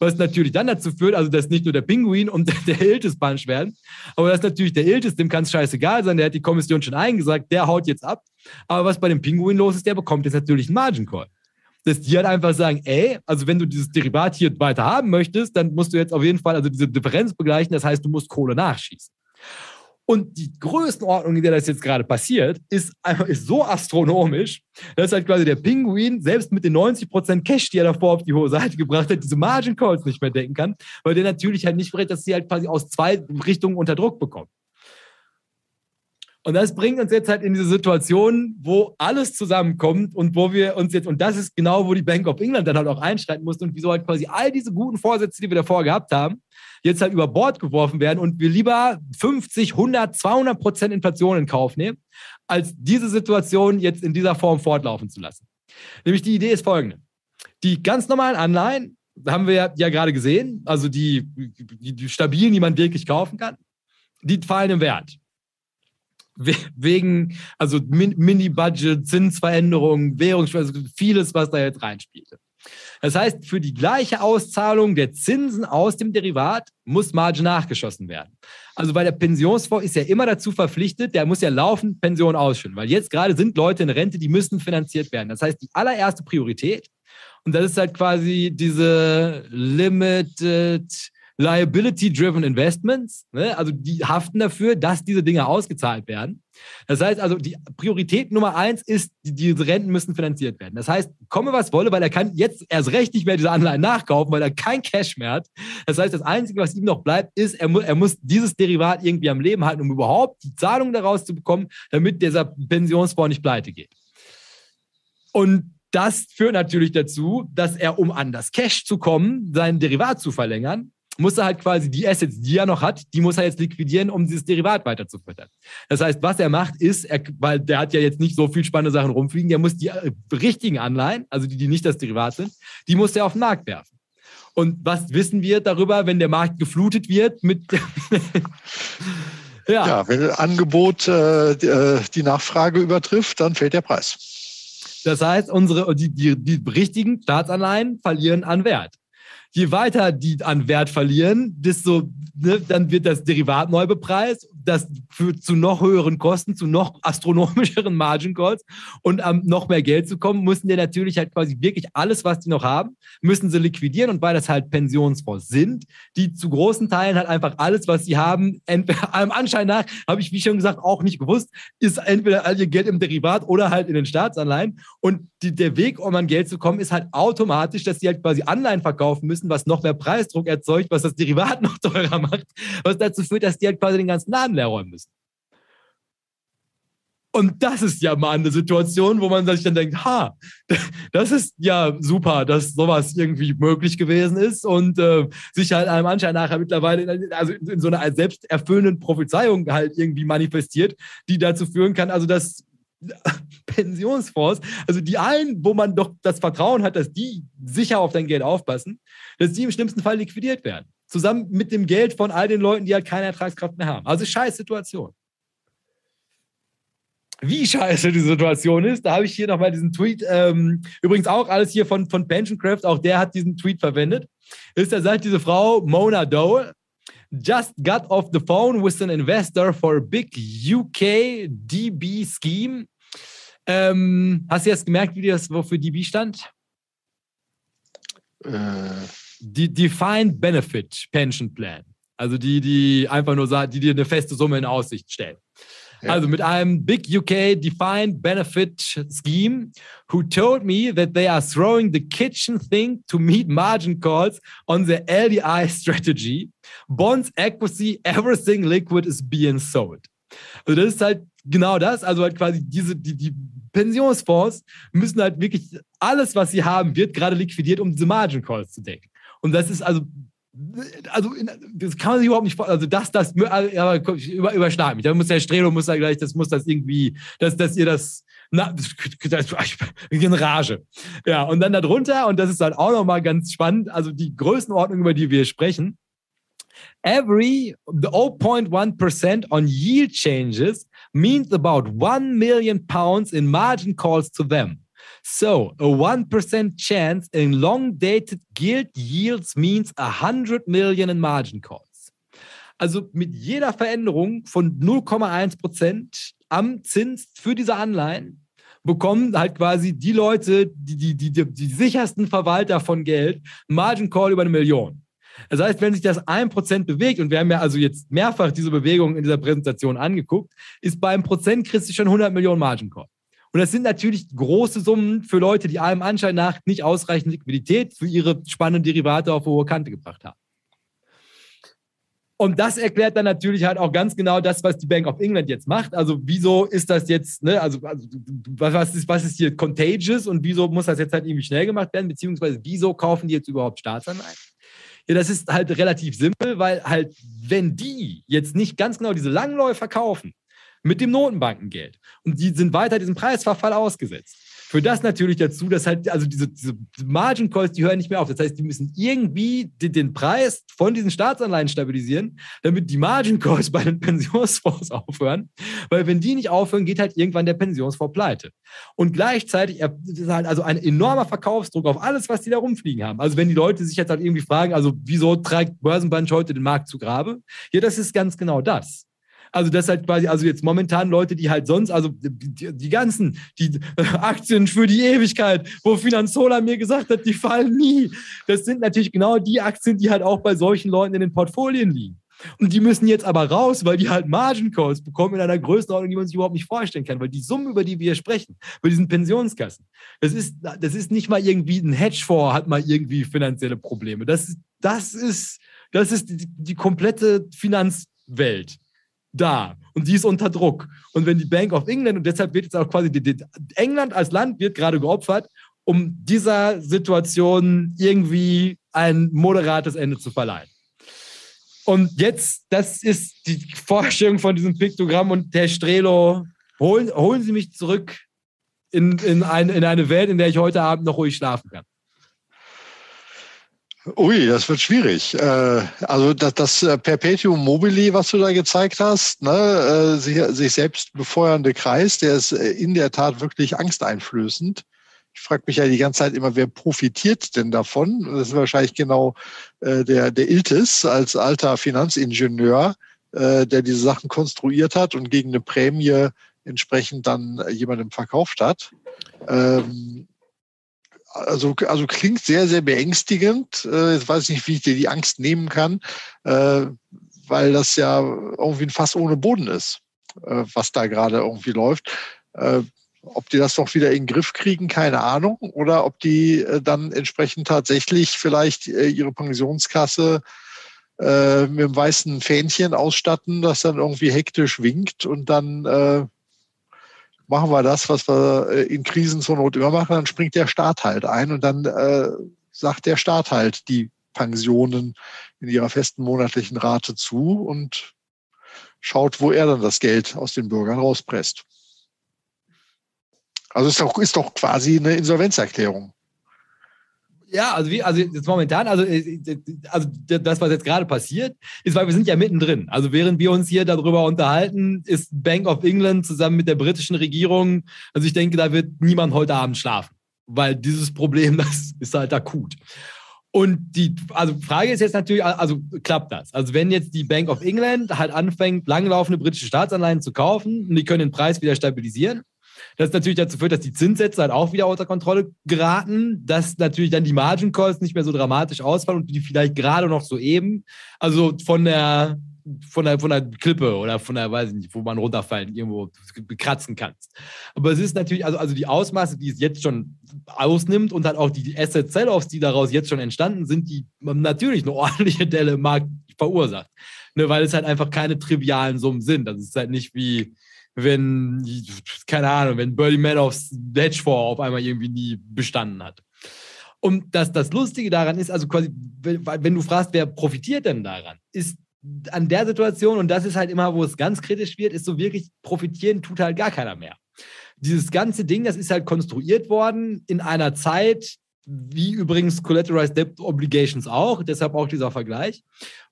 Was natürlich dann dazu führt, also dass nicht nur der Pinguin und der Iltis Bunch werden, aber dass natürlich der Iltis, dem kann es scheißegal sein, der hat die Kommission schon eingesagt, der haut jetzt ab. Aber was bei dem Pinguin los ist, der bekommt jetzt natürlich einen Margin Call dass die halt einfach sagen, ey, also wenn du dieses Derivat hier weiter haben möchtest, dann musst du jetzt auf jeden Fall also diese Differenz begleichen, das heißt, du musst Kohle nachschießen. Und die Größenordnung, in der das jetzt gerade passiert, ist, ist so astronomisch, dass halt quasi der Pinguin selbst mit den 90% Cash, die er davor auf die hohe Seite gebracht hat, diese Margin Calls nicht mehr decken kann, weil der natürlich halt nicht berät, dass sie halt quasi aus zwei Richtungen unter Druck bekommen. Und das bringt uns jetzt halt in diese Situation, wo alles zusammenkommt und wo wir uns jetzt, und das ist genau, wo die Bank of England dann halt auch einschreiten musste und wieso halt quasi all diese guten Vorsätze, die wir davor gehabt haben, jetzt halt über Bord geworfen werden und wir lieber 50, 100, 200 Prozent Inflation in Kauf nehmen, als diese Situation jetzt in dieser Form fortlaufen zu lassen. Nämlich die Idee ist folgende. Die ganz normalen Anleihen, haben wir ja gerade gesehen, also die, die, die stabilen, die man wirklich kaufen kann, die fallen im Wert wegen, also Mini-Budget, Zinsveränderungen, Währungsschwäche, also vieles, was da jetzt reinspielte. Das heißt, für die gleiche Auszahlung der Zinsen aus dem Derivat muss Marge nachgeschossen werden. Also weil der Pensionsfonds ist ja immer dazu verpflichtet, der muss ja laufend Pension ausschütten, weil jetzt gerade sind Leute in Rente, die müssen finanziert werden. Das heißt, die allererste Priorität, und das ist halt quasi diese Limited Liability-Driven Investments, ne? also die haften dafür, dass diese Dinge ausgezahlt werden. Das heißt also, die Priorität Nummer eins ist, die, diese Renten müssen finanziert werden. Das heißt, komme was wolle, weil er kann jetzt erst recht nicht mehr diese Anleihen nachkaufen, weil er kein Cash mehr hat. Das heißt, das Einzige, was ihm noch bleibt, ist, er, mu er muss dieses Derivat irgendwie am Leben halten, um überhaupt die Zahlung daraus zu bekommen, damit dieser Pensionsfonds nicht pleite geht. Und das führt natürlich dazu, dass er, um an das Cash zu kommen, sein Derivat zu verlängern, muss er halt quasi die Assets, die er noch hat, die muss er jetzt liquidieren, um dieses Derivat weiter zu füttern. Das heißt, was er macht, ist, er, weil der hat ja jetzt nicht so viel spannende Sachen rumfliegen, der muss die äh, richtigen Anleihen, also die, die nicht das Derivat sind, die muss er auf den Markt werfen. Und was wissen wir darüber, wenn der Markt geflutet wird mit. ja. ja, wenn Angebot äh, äh, die Nachfrage übertrifft, dann fällt der Preis. Das heißt, unsere, die, die, die richtigen Staatsanleihen verlieren an Wert je weiter die an Wert verlieren, desto ne, dann wird das Derivat neu bepreist. Das führt zu noch höheren Kosten, zu noch astronomischeren Margin Calls. Und um noch mehr Geld zu kommen, müssen die natürlich halt quasi wirklich alles, was die noch haben, müssen sie liquidieren. Und weil das halt Pensionsfonds sind, die zu großen Teilen halt einfach alles, was sie haben, entweder allem Anschein nach, habe ich wie schon gesagt auch nicht gewusst, ist entweder all ihr Geld im Derivat oder halt in den Staatsanleihen. Und die, der Weg, um an Geld zu kommen, ist halt automatisch, dass sie halt quasi Anleihen verkaufen müssen, was noch mehr Preisdruck erzeugt, was das Derivat noch teurer macht, was dazu führt, dass die halt quasi den ganzen Laden leer räumen müssen. Und das ist ja mal eine Situation, wo man sich dann denkt, ha, das ist ja super, dass sowas irgendwie möglich gewesen ist und äh, sich halt einem Anschein nachher mittlerweile also in so einer selbsterfüllenden Prophezeiung halt irgendwie manifestiert, die dazu führen kann, also dass Pensionsfonds, also die einen, wo man doch das Vertrauen hat, dass die sicher auf dein Geld aufpassen, dass die im schlimmsten Fall liquidiert werden. Zusammen mit dem Geld von all den Leuten, die halt keine Ertragskraft mehr haben. Also scheiß Situation. Wie scheiße die Situation ist, da habe ich hier nochmal diesen Tweet, ähm, übrigens auch alles hier von, von Pensioncraft, auch der hat diesen Tweet verwendet. Ist, da sagt diese Frau, Mona Dole, just got off the phone with an investor for a big UK DB scheme. Ähm, hast du jetzt gemerkt, wie das wofür DB stand? Äh. Die Defined Benefit Pension Plan. Also die, die einfach nur sagen, die dir eine feste Summe in Aussicht stellen. Also mit einem Big UK Defined Benefit Scheme, who told me that they are throwing the kitchen thing to meet margin calls on the LDI strategy. Bonds, equity, everything liquid is being sold. Also das ist halt genau das. Also halt quasi diese, die, die Pensionsfonds müssen halt wirklich alles, was sie haben, wird gerade liquidiert, um diese Margin Calls zu decken. Und das ist also also das kann man sich überhaupt nicht. Also das, das, aber über, überschlag mich. Da muss der Strelo muss da gleich, das muss das irgendwie, dass, dass ihr das, na, das, in Rage. Ja, und dann darunter, und das ist halt auch nochmal ganz spannend, also die Größenordnung, über die wir sprechen, every the 0.1% on yield changes means about 1 million pounds in margin calls to them. So, a 1% chance in long dated gilt yields means 100 million in margin calls. Also mit jeder Veränderung von 0,1% am Zins für diese Anleihen bekommen halt quasi die Leute, die, die, die, die, die sichersten Verwalter von Geld, Margin Call über eine Million. Das heißt, wenn sich das 1% bewegt, und wir haben ja also jetzt mehrfach diese Bewegung in dieser Präsentation angeguckt, ist beim Prozent kriegst du schon 100 Millionen Margin Call. Und das sind natürlich große Summen für Leute, die allem Anschein nach nicht ausreichend Liquidität für ihre spannenden Derivate auf hohe Kante gebracht haben. Und das erklärt dann natürlich halt auch ganz genau das, was die Bank of England jetzt macht. Also wieso ist das jetzt, ne, also, also was, ist, was ist hier contagious und wieso muss das jetzt halt irgendwie schnell gemacht werden, beziehungsweise wieso kaufen die jetzt überhaupt Staatsanleihen? Ja, das ist halt relativ simpel, weil halt, wenn die jetzt nicht ganz genau diese Langläufer kaufen, mit dem Notenbankengeld. Und die sind weiter diesem Preisverfall ausgesetzt. Für das natürlich dazu, dass halt, also diese, diese Margin Calls, die hören nicht mehr auf. Das heißt, die müssen irgendwie den, den Preis von diesen Staatsanleihen stabilisieren, damit die Margin Calls bei den Pensionsfonds aufhören. Weil wenn die nicht aufhören, geht halt irgendwann der Pensionsfonds pleite. Und gleichzeitig ist halt also ein enormer Verkaufsdruck auf alles, was die da rumfliegen haben. Also wenn die Leute sich jetzt halt irgendwie fragen, also wieso trägt Börsenbunch heute den Markt zu Grabe? Ja, das ist ganz genau das. Also das halt quasi, also jetzt momentan Leute, die halt sonst, also die, die ganzen, die Aktien für die Ewigkeit, wo Finanzola mir gesagt hat, die fallen nie. Das sind natürlich genau die Aktien, die halt auch bei solchen Leuten in den Portfolien liegen. Und die müssen jetzt aber raus, weil die halt Margin Calls bekommen in einer Größenordnung, die man sich überhaupt nicht vorstellen kann. Weil die Summen, über die wir sprechen, bei diesen Pensionskassen, das ist, das ist nicht mal irgendwie ein Hedgefonds, hat mal irgendwie finanzielle Probleme. Das, das ist, das ist die, die komplette Finanzwelt da und die ist unter Druck. Und wenn die Bank of England, und deshalb wird jetzt auch quasi die, die, England als Land wird gerade geopfert, um dieser Situation irgendwie ein moderates Ende zu verleihen. Und jetzt, das ist die Vorstellung von diesem Piktogramm und Herr Strelo, holen, holen Sie mich zurück in, in, ein, in eine Welt, in der ich heute Abend noch ruhig schlafen kann. Ui, das wird schwierig. Äh, also das, das äh, Perpetuum mobile, was du da gezeigt hast, ne, äh, sich, sich selbst befeuernde Kreis, der ist in der Tat wirklich angsteinflößend. Ich frage mich ja die ganze Zeit immer, wer profitiert denn davon? Das ist wahrscheinlich genau der, der Iltis als alter Finanzingenieur, der diese Sachen konstruiert hat und gegen eine Prämie entsprechend dann jemandem verkauft hat. Ähm, also, also klingt sehr, sehr beängstigend. Äh, jetzt weiß ich nicht, wie ich dir die Angst nehmen kann, äh, weil das ja irgendwie ein Fass ohne Boden ist, äh, was da gerade irgendwie läuft. Ob die das doch wieder in den Griff kriegen, keine Ahnung. Oder ob die dann entsprechend tatsächlich vielleicht ihre Pensionskasse mit einem weißen Fähnchen ausstatten, das dann irgendwie hektisch winkt und dann machen wir das, was wir äh, in Krisen zur Not immer machen, dann springt der Staat halt ein und dann äh, sagt der Staat halt die Pensionen in ihrer festen monatlichen Rate zu und schaut, wo er dann das Geld aus den Bürgern rauspresst. Also ist doch, ist doch quasi eine Insolvenzerklärung. Ja, also wie, also jetzt momentan, also, äh, also das, was jetzt gerade passiert, ist, weil wir sind ja mittendrin. Also während wir uns hier darüber unterhalten, ist Bank of England zusammen mit der britischen Regierung, also ich denke, da wird niemand heute Abend schlafen, weil dieses Problem, das ist halt akut. Und die also Frage ist jetzt natürlich, also klappt das? Also wenn jetzt die Bank of England halt anfängt, langlaufende britische Staatsanleihen zu kaufen und die können den Preis wieder stabilisieren, das natürlich dazu führt, dass die Zinssätze halt auch wieder außer Kontrolle geraten, dass natürlich dann die Margin Calls nicht mehr so dramatisch ausfallen und die vielleicht gerade noch so eben, also von der von der, von der Klippe oder von der, weiß ich nicht, wo man runterfallen, irgendwo kratzen kannst. Aber es ist natürlich, also, also die Ausmaße, die es jetzt schon ausnimmt und halt auch die Asset Sell-Offs, die daraus jetzt schon entstanden sind, die natürlich eine ordentliche Delle im Markt verursacht. Ne, weil es halt einfach keine trivialen Summen sind. Das ist halt nicht wie, wenn, keine Ahnung, wenn Birdie Madoffs Hedgefonds auf einmal irgendwie nie bestanden hat. Und das, das Lustige daran ist, also quasi, wenn du fragst, wer profitiert denn daran, ist an der Situation, und das ist halt immer, wo es ganz kritisch wird, ist so wirklich profitieren tut halt gar keiner mehr. Dieses ganze Ding, das ist halt konstruiert worden in einer Zeit, wie übrigens Collateralized Debt Obligations auch, deshalb auch dieser Vergleich,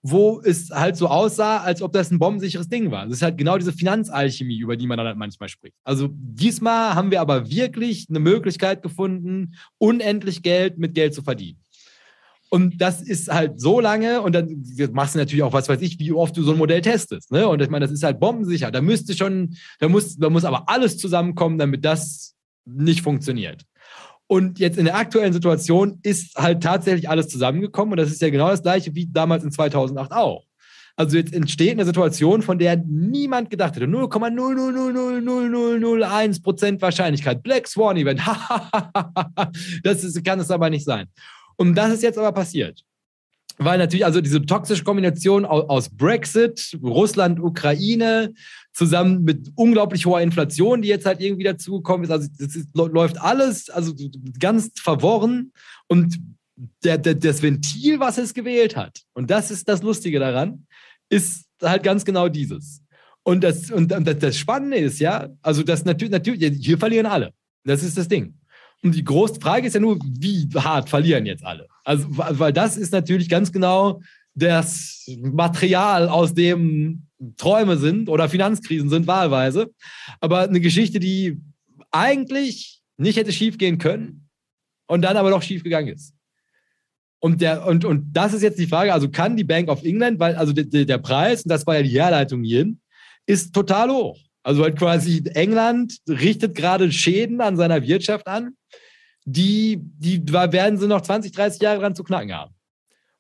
wo es halt so aussah, als ob das ein bombensicheres Ding war. Das ist halt genau diese Finanzalchemie, über die man dann halt manchmal spricht. Also diesmal haben wir aber wirklich eine Möglichkeit gefunden, unendlich Geld mit Geld zu verdienen. Und das ist halt so lange, und dann machst du natürlich auch, was weiß ich, wie oft du so ein Modell testest. Ne? Und ich meine, das ist halt bombensicher. Da müsste schon, da muss, da muss aber alles zusammenkommen, damit das nicht funktioniert. Und jetzt in der aktuellen Situation ist halt tatsächlich alles zusammengekommen. Und das ist ja genau das gleiche wie damals in 2008 auch. Also jetzt entsteht eine Situation, von der niemand gedacht hätte. 0,0000001 Prozent Wahrscheinlichkeit. Black Swan Event. das ist, kann es aber nicht sein. Und das ist jetzt aber passiert. Weil natürlich, also diese toxische Kombination aus Brexit, Russland, Ukraine, zusammen mit unglaublich hoher Inflation, die jetzt halt irgendwie dazugekommen ist, also das ist, läuft alles, also ganz verworren. Und der, der, das Ventil, was es gewählt hat, und das ist das Lustige daran, ist halt ganz genau dieses. Und das, und das Spannende ist ja, also das natürlich, natürlich, hier verlieren alle. Das ist das Ding. Und die große Frage ist ja nur, wie hart verlieren jetzt alle? Also, weil das ist natürlich ganz genau das Material, aus dem Träume sind oder Finanzkrisen sind, wahlweise. Aber eine Geschichte, die eigentlich nicht hätte schiefgehen können und dann aber doch schiefgegangen ist. Und, der, und, und das ist jetzt die Frage, also kann die Bank of England, weil also der, der Preis, und das war ja die Herleitung hierhin, ist total hoch. Also halt quasi England richtet gerade Schäden an seiner Wirtschaft an, die, die werden sie noch 20, 30 Jahre dran zu knacken haben.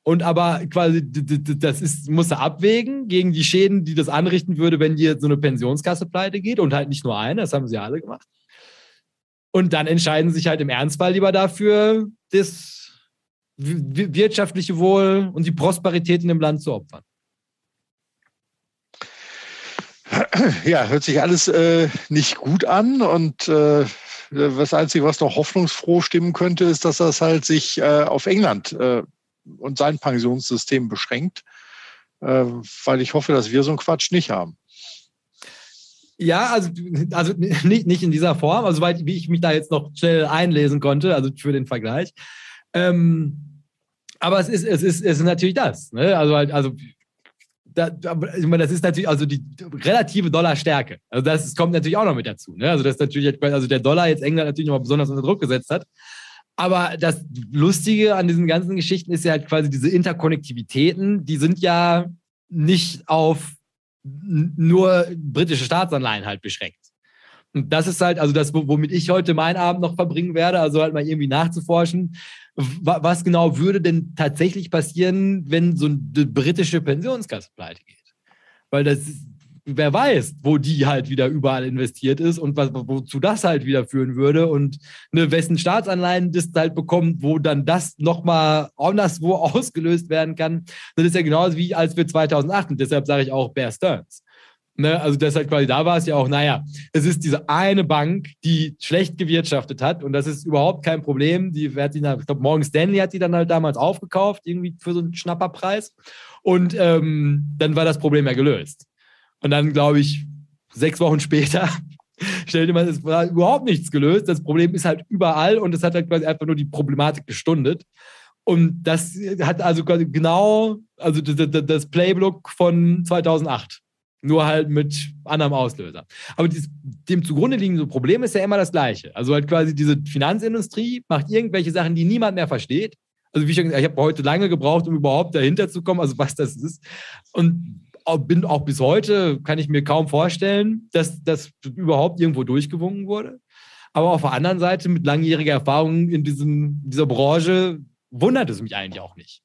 Und aber quasi, das ist, muss er abwägen gegen die Schäden, die das anrichten würde, wenn dir so eine Pensionskasse pleite geht und halt nicht nur eine, das haben sie alle gemacht. Und dann entscheiden sich halt im Ernstfall lieber dafür, das wirtschaftliche Wohl und die Prosperität in dem Land zu opfern. Ja, hört sich alles äh, nicht gut an und äh, das Einzige, was noch hoffnungsfroh stimmen könnte, ist, dass das halt sich äh, auf England äh, und sein Pensionssystem beschränkt, äh, weil ich hoffe, dass wir so einen Quatsch nicht haben. Ja, also, also nicht, nicht in dieser Form, also soweit wie ich mich da jetzt noch schnell einlesen konnte, also für den Vergleich. Ähm, aber es ist, es ist, es ist natürlich das. Ne? Also, also da, ich meine, das ist natürlich also die relative Dollarstärke. Also das kommt natürlich auch noch mit dazu. Ne? Also das natürlich, also der Dollar jetzt England natürlich noch mal besonders unter Druck gesetzt hat. Aber das Lustige an diesen ganzen Geschichten ist ja halt quasi diese Interkonnektivitäten, die sind ja nicht auf nur britische Staatsanleihen halt beschränkt. Und das ist halt, also das, womit ich heute meinen Abend noch verbringen werde, also halt mal irgendwie nachzuforschen, was genau würde denn tatsächlich passieren, wenn so eine britische Pensionskasse pleite geht? Weil das wer weiß, wo die halt wieder überall investiert ist und was, wozu das halt wieder führen würde und ne, wessen Staatsanleihen das halt bekommt, wo dann das nochmal anderswo ausgelöst werden kann. Das ist ja genauso wie als wir 2008 und deshalb sage ich auch Bear Stearns. Ne, also deshalb quasi da war es ja auch, naja, es ist diese eine Bank, die schlecht gewirtschaftet hat und das ist überhaupt kein Problem. Die hat die, ich glaube, Morgan Stanley hat die dann halt damals aufgekauft, irgendwie für so einen Schnapperpreis. Und ähm, dann war das Problem ja gelöst. Und dann, glaube ich, sechs Wochen später Stell dir mal, es war überhaupt nichts gelöst. Das Problem ist halt überall und es hat halt quasi einfach nur die Problematik gestundet. Und das hat also genau, also das Playbook von 2008. Nur halt mit anderem Auslöser. Aber dieses, dem zugrunde liegende Problem ist ja immer das gleiche. Also halt quasi diese Finanzindustrie macht irgendwelche Sachen, die niemand mehr versteht. Also wie ich schon gesagt, ich habe heute lange gebraucht, um überhaupt dahinter zu kommen, also was das ist. Und bin auch bis heute, kann ich mir kaum vorstellen, dass das überhaupt irgendwo durchgewungen wurde. Aber auf der anderen Seite, mit langjähriger Erfahrung in diesem, dieser Branche, wundert es mich eigentlich auch nicht.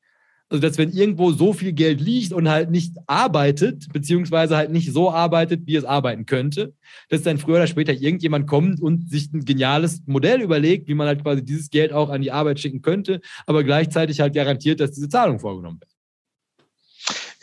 Also, dass wenn irgendwo so viel Geld liegt und halt nicht arbeitet, beziehungsweise halt nicht so arbeitet, wie es arbeiten könnte, dass dann früher oder später irgendjemand kommt und sich ein geniales Modell überlegt, wie man halt quasi dieses Geld auch an die Arbeit schicken könnte, aber gleichzeitig halt garantiert, dass diese Zahlung vorgenommen wird.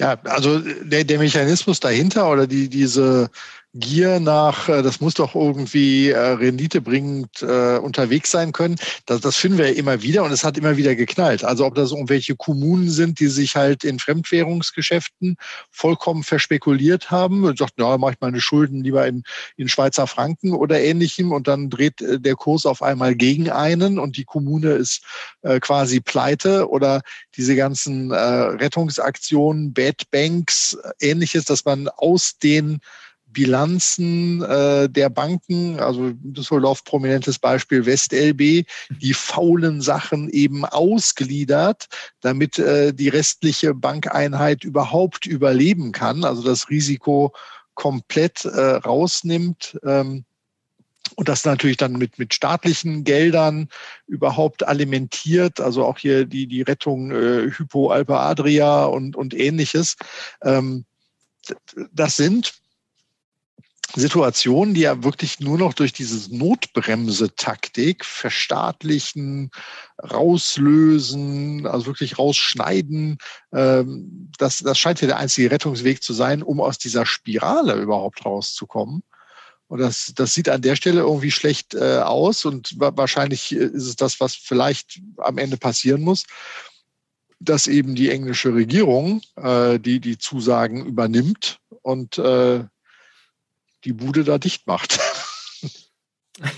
Ja, also der, der Mechanismus dahinter oder die, diese Gier nach, äh, das muss doch irgendwie äh, renditebringend äh, unterwegs sein können, das, das finden wir ja immer wieder und es hat immer wieder geknallt. Also ob das irgendwelche Kommunen sind, die sich halt in Fremdwährungsgeschäften vollkommen verspekuliert haben und sagt, ja, mache ich meine Schulden lieber in, in Schweizer Franken oder ähnlichem und dann dreht äh, der Kurs auf einmal gegen einen und die Kommune ist äh, quasi pleite oder diese ganzen äh, Rettungsaktionen, Bad Banks, äh, ähnliches, dass man aus den Bilanzen äh, der Banken, also Düsseldorf prominentes Beispiel WestLB, die faulen Sachen eben ausgliedert, damit äh, die restliche Bankeinheit überhaupt überleben kann, also das Risiko komplett äh, rausnimmt. Ähm, und das natürlich dann mit, mit staatlichen Geldern überhaupt alimentiert, also auch hier die, die Rettung äh, Hypo Alpe Adria und, und ähnliches. Ähm, das sind Situationen, die ja wirklich nur noch durch diese Notbremse-Taktik verstaatlichen, rauslösen, also wirklich rausschneiden, ähm, das, das scheint ja der einzige Rettungsweg zu sein, um aus dieser Spirale überhaupt rauszukommen. Und das, das sieht an der Stelle irgendwie schlecht äh, aus und wahrscheinlich ist es das, was vielleicht am Ende passieren muss, dass eben die englische Regierung äh, die, die Zusagen übernimmt und äh, die Bude da dicht macht.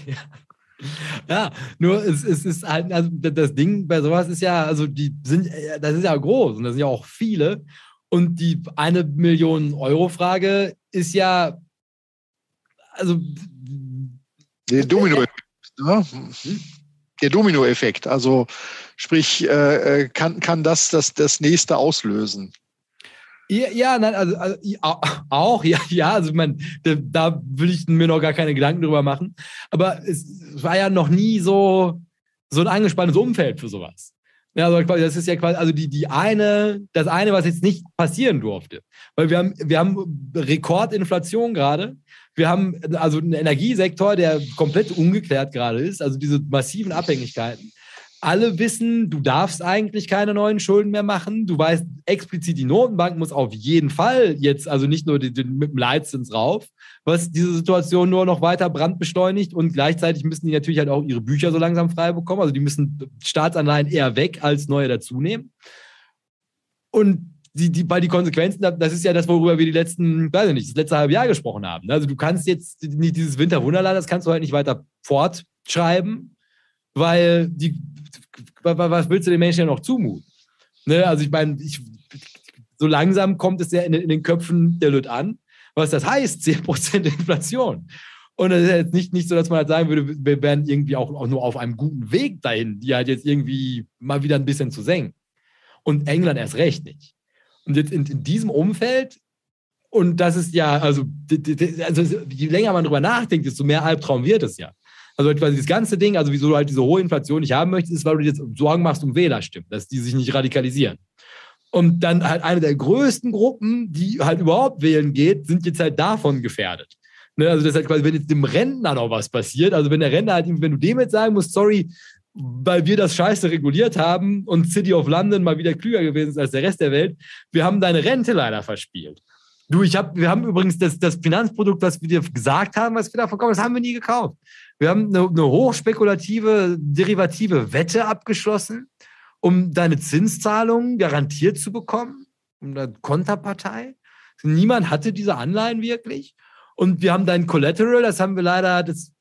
ja. Ja, nur es, es ist halt, also das Ding bei sowas ist ja, also die sind, äh, das ist ja groß und das sind ja auch viele. Und die eine Million Euro Frage ist ja, also. Der Domino-Effekt. Ne? Der Domino-Effekt. Also, sprich, äh, äh, kann, kann das, das das nächste auslösen? Ja, ja nein, also, also, auch, ja, ja, also man, da, da will ich mir noch gar keine Gedanken drüber machen. Aber es war ja noch nie so, so ein angespanntes Umfeld für sowas. Ja, also das ist ja quasi, also die, die eine, das eine, was jetzt nicht passieren durfte. Weil wir haben, wir haben Rekordinflation gerade. Wir haben also einen Energiesektor, der komplett ungeklärt gerade ist, also diese massiven Abhängigkeiten alle wissen, du darfst eigentlich keine neuen Schulden mehr machen. Du weißt explizit, die Notenbank muss auf jeden Fall jetzt, also nicht nur die, die, mit dem Leitzins rauf, was diese Situation nur noch weiter brandbeschleunigt und gleichzeitig müssen die natürlich halt auch ihre Bücher so langsam frei bekommen. Also die müssen Staatsanleihen eher weg als neue dazunehmen. Und die, die, weil die Konsequenzen, das ist ja das, worüber wir die letzten, weiß ich nicht, das letzte halbe Jahr gesprochen haben. Also du kannst jetzt nicht dieses Winterwunderland, das kannst du halt nicht weiter fortschreiben, weil die was willst du den Menschen ja noch zumuten? Ne? Also ich meine, so langsam kommt es ja in, in, den Köpfen der Leute an, was das heißt, 10% Inflation. Und es ist jetzt nicht, nicht so, dass man halt sagen würde, wir wären irgendwie auch, auch nur auf einem guten Weg dahin, die halt jetzt irgendwie mal wieder ein bisschen zu senken. Und England erst recht nicht. Und jetzt in, in diesem Umfeld, und das ist ja, also, also je länger man drüber nachdenkt, desto mehr Albtraum wird es ja. Also quasi das ganze Ding, also wieso du halt diese hohe Inflation nicht haben möchtest, ist, weil du dir jetzt Sorgen machst um Wählerstimmen, dass die sich nicht radikalisieren. Und dann halt eine der größten Gruppen, die halt überhaupt wählen geht, sind jetzt halt davon gefährdet. Ne? Also das ist halt quasi, wenn jetzt dem Rentner noch was passiert, also wenn der Rentner halt, wenn du dem jetzt sagen musst, sorry, weil wir das scheiße reguliert haben und City of London mal wieder klüger gewesen ist als der Rest der Welt, wir haben deine Rente leider verspielt. Du, ich hab, wir haben übrigens das, das Finanzprodukt, was wir dir gesagt haben, was wir da verkaufen, das haben wir nie gekauft. Wir haben eine, eine hochspekulative, derivative Wette abgeschlossen, um deine Zinszahlungen garantiert zu bekommen, um eine Konterpartei. Niemand hatte diese Anleihen wirklich. Und wir haben dein Collateral, das haben wir leider, das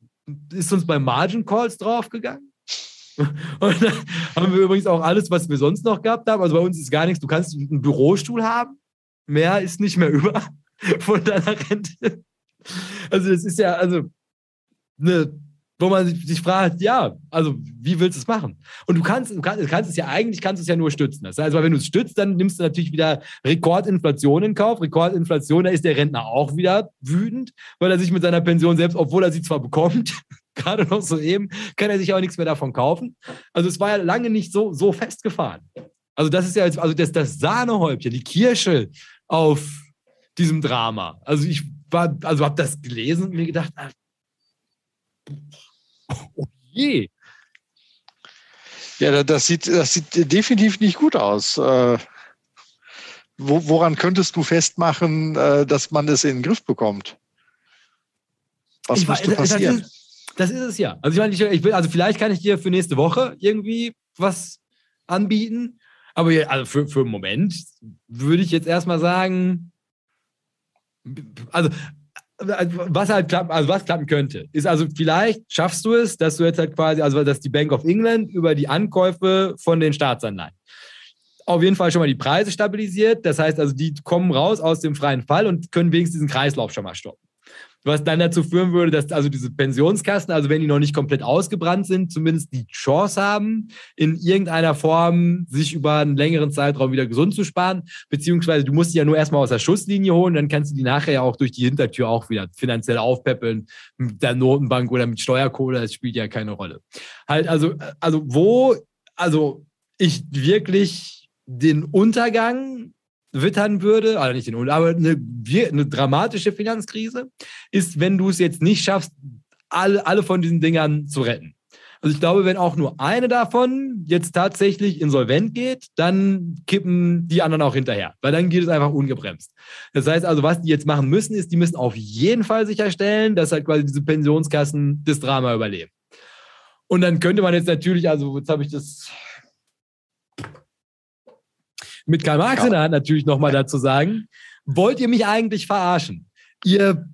ist uns bei Margin Calls draufgegangen. Und dann haben wir übrigens auch alles, was wir sonst noch gehabt haben. Also bei uns ist gar nichts. Du kannst einen Bürostuhl haben. Mehr ist nicht mehr über von deiner Rente. Also das ist ja, also eine wo man sich fragt, ja, also wie willst du es machen? Und du kannst, du kannst, kannst es ja eigentlich, kannst es ja nur stützen. Das heißt, wenn du es stützt, dann nimmst du natürlich wieder Rekordinflation in Kauf. Rekordinflation, da ist der Rentner auch wieder wütend, weil er sich mit seiner Pension selbst, obwohl er sie zwar bekommt, gerade noch so eben, kann er sich auch nichts mehr davon kaufen. Also es war ja lange nicht so, so festgefahren. Also das ist ja also das, das Sahnehäubchen, die Kirsche auf diesem Drama. Also ich war, also habe das gelesen und mir gedacht, ach, Oh je. Ja, das sieht, das sieht definitiv nicht gut aus. Äh, woran könntest du festmachen, äh, dass man es in den Griff bekommt? Was müsste passieren? Das ist, das ist, es ja. Also ich meine, ich, ich will, also vielleicht kann ich dir für nächste Woche irgendwie was anbieten. Aber also für, für einen Moment würde ich jetzt erstmal sagen, also was halt klappen, also was klappen könnte, ist also vielleicht schaffst du es, dass du jetzt halt quasi, also dass die Bank of England über die Ankäufe von den Staatsanleihen auf jeden Fall schon mal die Preise stabilisiert. Das heißt also, die kommen raus aus dem freien Fall und können wenigstens diesen Kreislauf schon mal stoppen was dann dazu führen würde, dass also diese Pensionskassen, also wenn die noch nicht komplett ausgebrannt sind, zumindest die Chance haben, in irgendeiner Form sich über einen längeren Zeitraum wieder gesund zu sparen, beziehungsweise du musst die ja nur erstmal aus der Schusslinie holen, dann kannst du die nachher ja auch durch die Hintertür auch wieder finanziell aufpeppeln mit der Notenbank oder mit Steuerkohle, das spielt ja keine Rolle. Halt also, also wo, also ich wirklich den Untergang wittern würde, also nicht den, aber eine, eine dramatische Finanzkrise, ist, wenn du es jetzt nicht schaffst, alle, alle von diesen Dingern zu retten. Also ich glaube, wenn auch nur eine davon jetzt tatsächlich insolvent geht, dann kippen die anderen auch hinterher, weil dann geht es einfach ungebremst. Das heißt also, was die jetzt machen müssen, ist, die müssen auf jeden Fall sicherstellen, dass halt quasi diese Pensionskassen das Drama überleben. Und dann könnte man jetzt natürlich, also jetzt habe ich das mit Karl Marx in der Hand natürlich nochmal dazu sagen, wollt ihr mich eigentlich verarschen? Ihr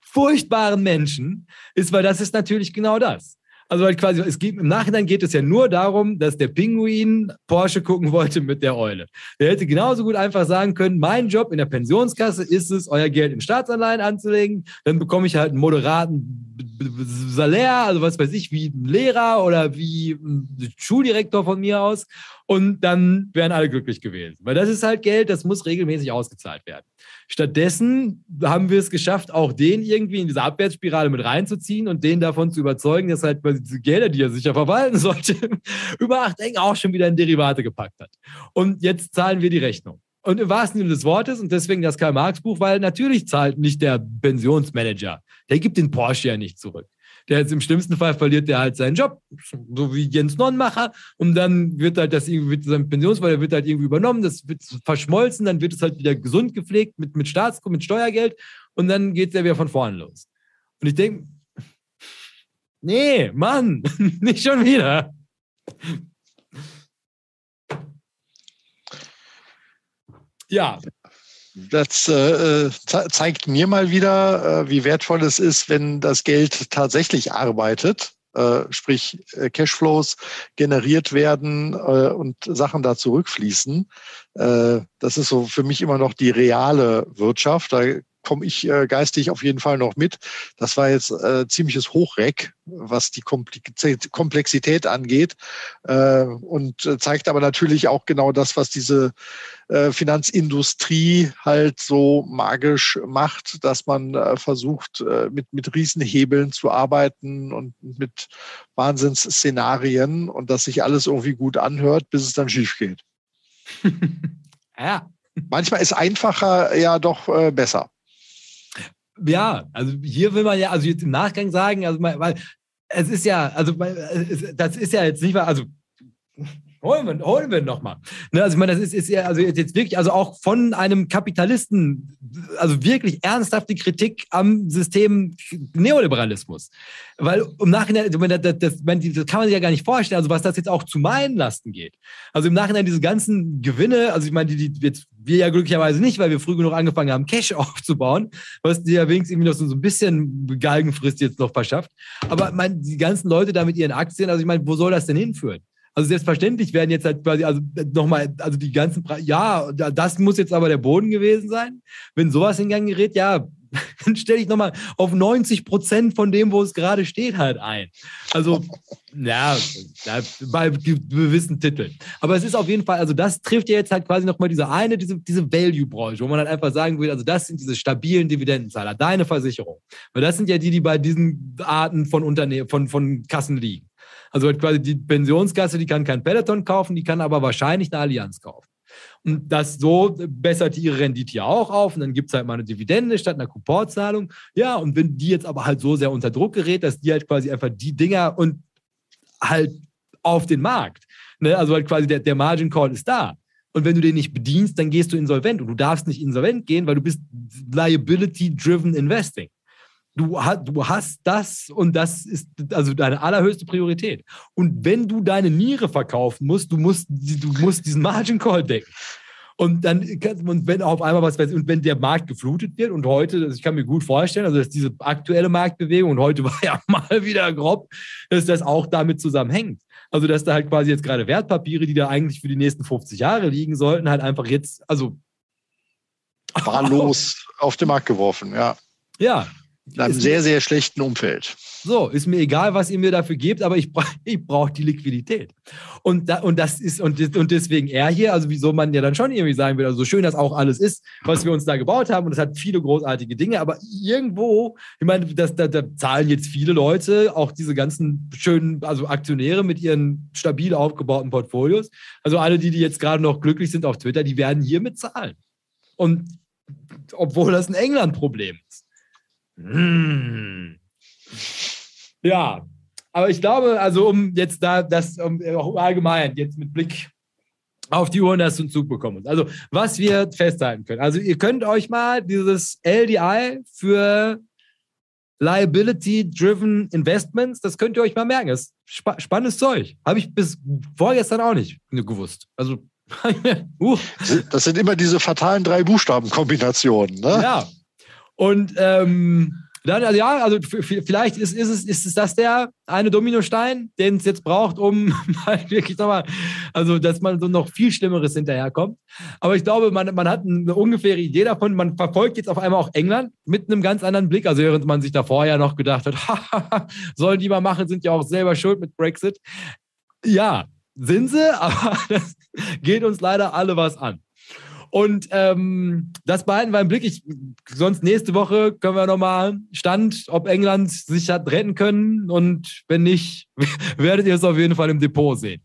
furchtbaren Menschen, ist, weil das ist natürlich genau das. Also halt quasi, es geht, im Nachhinein geht es ja nur darum, dass der Pinguin Porsche gucken wollte mit der Eule. Der hätte genauso gut einfach sagen können, mein Job in der Pensionskasse ist es, euer Geld in Staatsanleihen anzulegen. Dann bekomme ich halt einen moderaten Salär, also was weiß ich, wie ein Lehrer oder wie ein Schuldirektor von mir aus. Und dann wären alle glücklich gewesen. Weil das ist halt Geld, das muss regelmäßig ausgezahlt werden. Stattdessen haben wir es geschafft, auch den irgendwie in diese Abwärtsspirale mit reinzuziehen und den davon zu überzeugen, dass halt diese Gelder, die er sicher verwalten sollte, über acht Eng auch schon wieder in Derivate gepackt hat. Und jetzt zahlen wir die Rechnung. Und im wahrsten Sinne des Wortes, und deswegen das Karl-Marx-Buch, weil natürlich zahlt nicht der Pensionsmanager, der gibt den Porsche ja nicht zurück der jetzt im schlimmsten Fall verliert der halt seinen Job, so wie Jens Nonnmacher. Und dann wird halt das irgendwie, sein Pensionsfall, wird halt irgendwie übernommen, das wird verschmolzen, dann wird es halt wieder gesund gepflegt mit, mit Staats-, mit Steuergeld und dann geht es ja wieder von vorne los. Und ich denke, nee, Mann, nicht schon wieder. Ja, das äh, zeigt mir mal wieder, äh, wie wertvoll es ist, wenn das Geld tatsächlich arbeitet, äh, sprich äh, Cashflows generiert werden äh, und Sachen da zurückfließen. Äh, das ist so für mich immer noch die reale Wirtschaft. Da komme ich äh, geistig auf jeden Fall noch mit. Das war jetzt äh, ziemliches Hochreck, was die Komplexität angeht äh, und äh, zeigt aber natürlich auch genau das, was diese äh, Finanzindustrie halt so magisch macht, dass man äh, versucht, äh, mit, mit Riesenhebeln zu arbeiten und mit Wahnsinnsszenarien und dass sich alles irgendwie gut anhört, bis es dann schief geht. ja. Manchmal ist einfacher ja doch äh, besser. Ja, also hier will man ja, also jetzt im Nachgang sagen, also weil es ist ja, also das ist ja jetzt nicht mal, also holen wir, holen wir nochmal. Ne, also ich meine, das ist, ist ja also jetzt wirklich, also auch von einem Kapitalisten, also wirklich ernsthafte Kritik am System Neoliberalismus. Weil im Nachhinein, das, das, das, das kann man sich ja gar nicht vorstellen, also was das jetzt auch zu meinen Lasten geht. Also im Nachhinein diese ganzen Gewinne, also ich meine, die, die jetzt wir ja glücklicherweise nicht, weil wir früh genug angefangen haben, Cash aufzubauen, was dir ja wenigstens irgendwie noch so ein bisschen Galgenfrist jetzt noch verschafft. Aber mein, die ganzen Leute da mit ihren Aktien, also ich meine, wo soll das denn hinführen? Also selbstverständlich werden jetzt halt quasi, also nochmal, also die ganzen, Pre ja, das muss jetzt aber der Boden gewesen sein. Wenn sowas in Gang gerät, ja, dann stelle ich nochmal auf 90 Prozent von dem, wo es gerade steht, halt ein. Also, ja, bei gewissen Titeln. Aber es ist auf jeden Fall, also das trifft ja jetzt halt quasi nochmal diese eine, diese, diese Value-Branche, wo man halt einfach sagen will, also das sind diese stabilen Dividendenzahler, deine Versicherung. Weil das sind ja die, die bei diesen Arten von Unternehmen, von, von Kassen liegen. Also halt quasi die Pensionskasse, die kann kein Peloton kaufen, die kann aber wahrscheinlich eine Allianz kaufen. Und das so bessert ihre Rendite ja auch auf. Und dann gibt es halt mal eine Dividende statt einer Couponzahlung. Ja, und wenn die jetzt aber halt so sehr unter Druck gerät, dass die halt quasi einfach die Dinger und halt auf den Markt. Ne? Also halt quasi der, der Margin Call ist da. Und wenn du den nicht bedienst, dann gehst du insolvent. Und du darfst nicht insolvent gehen, weil du bist Liability-Driven Investing. Du, hast, du hast das und das ist also deine allerhöchste Priorität. Und wenn du deine Niere verkaufen musst, du musst, du musst diesen Margin Call decken. Und dann, und wenn auf einmal was und wenn der Markt geflutet wird und heute, also ich kann mir gut vorstellen, also dass diese aktuelle Marktbewegung und heute war ja mal wieder grob, dass das auch damit zusammenhängt. Also, dass da halt quasi jetzt gerade Wertpapiere, die da eigentlich für die nächsten 50 Jahre liegen sollten, halt einfach jetzt, also. Wahllos auf den Markt geworfen, ja. Ja, in einem sehr, sehr schlechten Umfeld. So, ist mir egal, was ihr mir dafür gebt, aber ich, ich brauche die Liquidität. Und, da, und das ist, und, und deswegen er hier, also wieso man ja dann schon irgendwie sagen will, also so schön das auch alles ist, was wir uns da gebaut haben, und es hat viele großartige Dinge, aber irgendwo, ich meine, das, da, da zahlen jetzt viele Leute, auch diese ganzen schönen, also Aktionäre mit ihren stabil aufgebauten Portfolios, also alle, die, die jetzt gerade noch glücklich sind auf Twitter, die werden hiermit zahlen. Und obwohl das ein England-Problem ist. Hm. Ja, aber ich glaube, also um jetzt da das um, allgemein, jetzt mit Blick auf die Uhr das zum Zug bekommen. Also, was wir festhalten können. Also, ihr könnt euch mal dieses LDI für Liability-Driven Investments, das könnt ihr euch mal merken. Das ist spa spannendes Zeug. Habe ich bis vorgestern auch nicht gewusst. Also, uh. Das sind immer diese fatalen drei Buchstaben-Kombinationen, ne? Ja, und ähm, dann, also ja, also vielleicht ist, ist, es, ist es das der eine Dominostein, den es jetzt braucht, um mal wirklich nochmal, also dass man so noch viel Schlimmeres hinterherkommt. Aber ich glaube, man, man hat eine ungefähre Idee davon. Man verfolgt jetzt auf einmal auch England mit einem ganz anderen Blick. Also während man sich da vorher noch gedacht hat, sollen die mal machen, sind ja auch selber schuld mit Brexit. Ja, sind sie, aber das geht uns leider alle was an. Und ähm, das behalten wir im Blick. Ich, sonst nächste Woche können wir nochmal Stand, ob England sich hat retten können. Und wenn nicht, werdet ihr es auf jeden Fall im Depot sehen.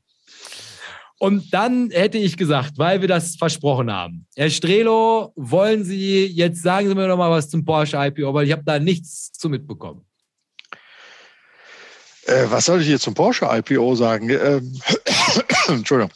Und dann hätte ich gesagt, weil wir das versprochen haben, Herr Strelo, wollen Sie jetzt sagen Sie mir noch mal was zum Porsche IPO, weil ich habe da nichts zu mitbekommen. Äh, was soll ich jetzt zum Porsche IPO sagen? Ähm, Entschuldigung.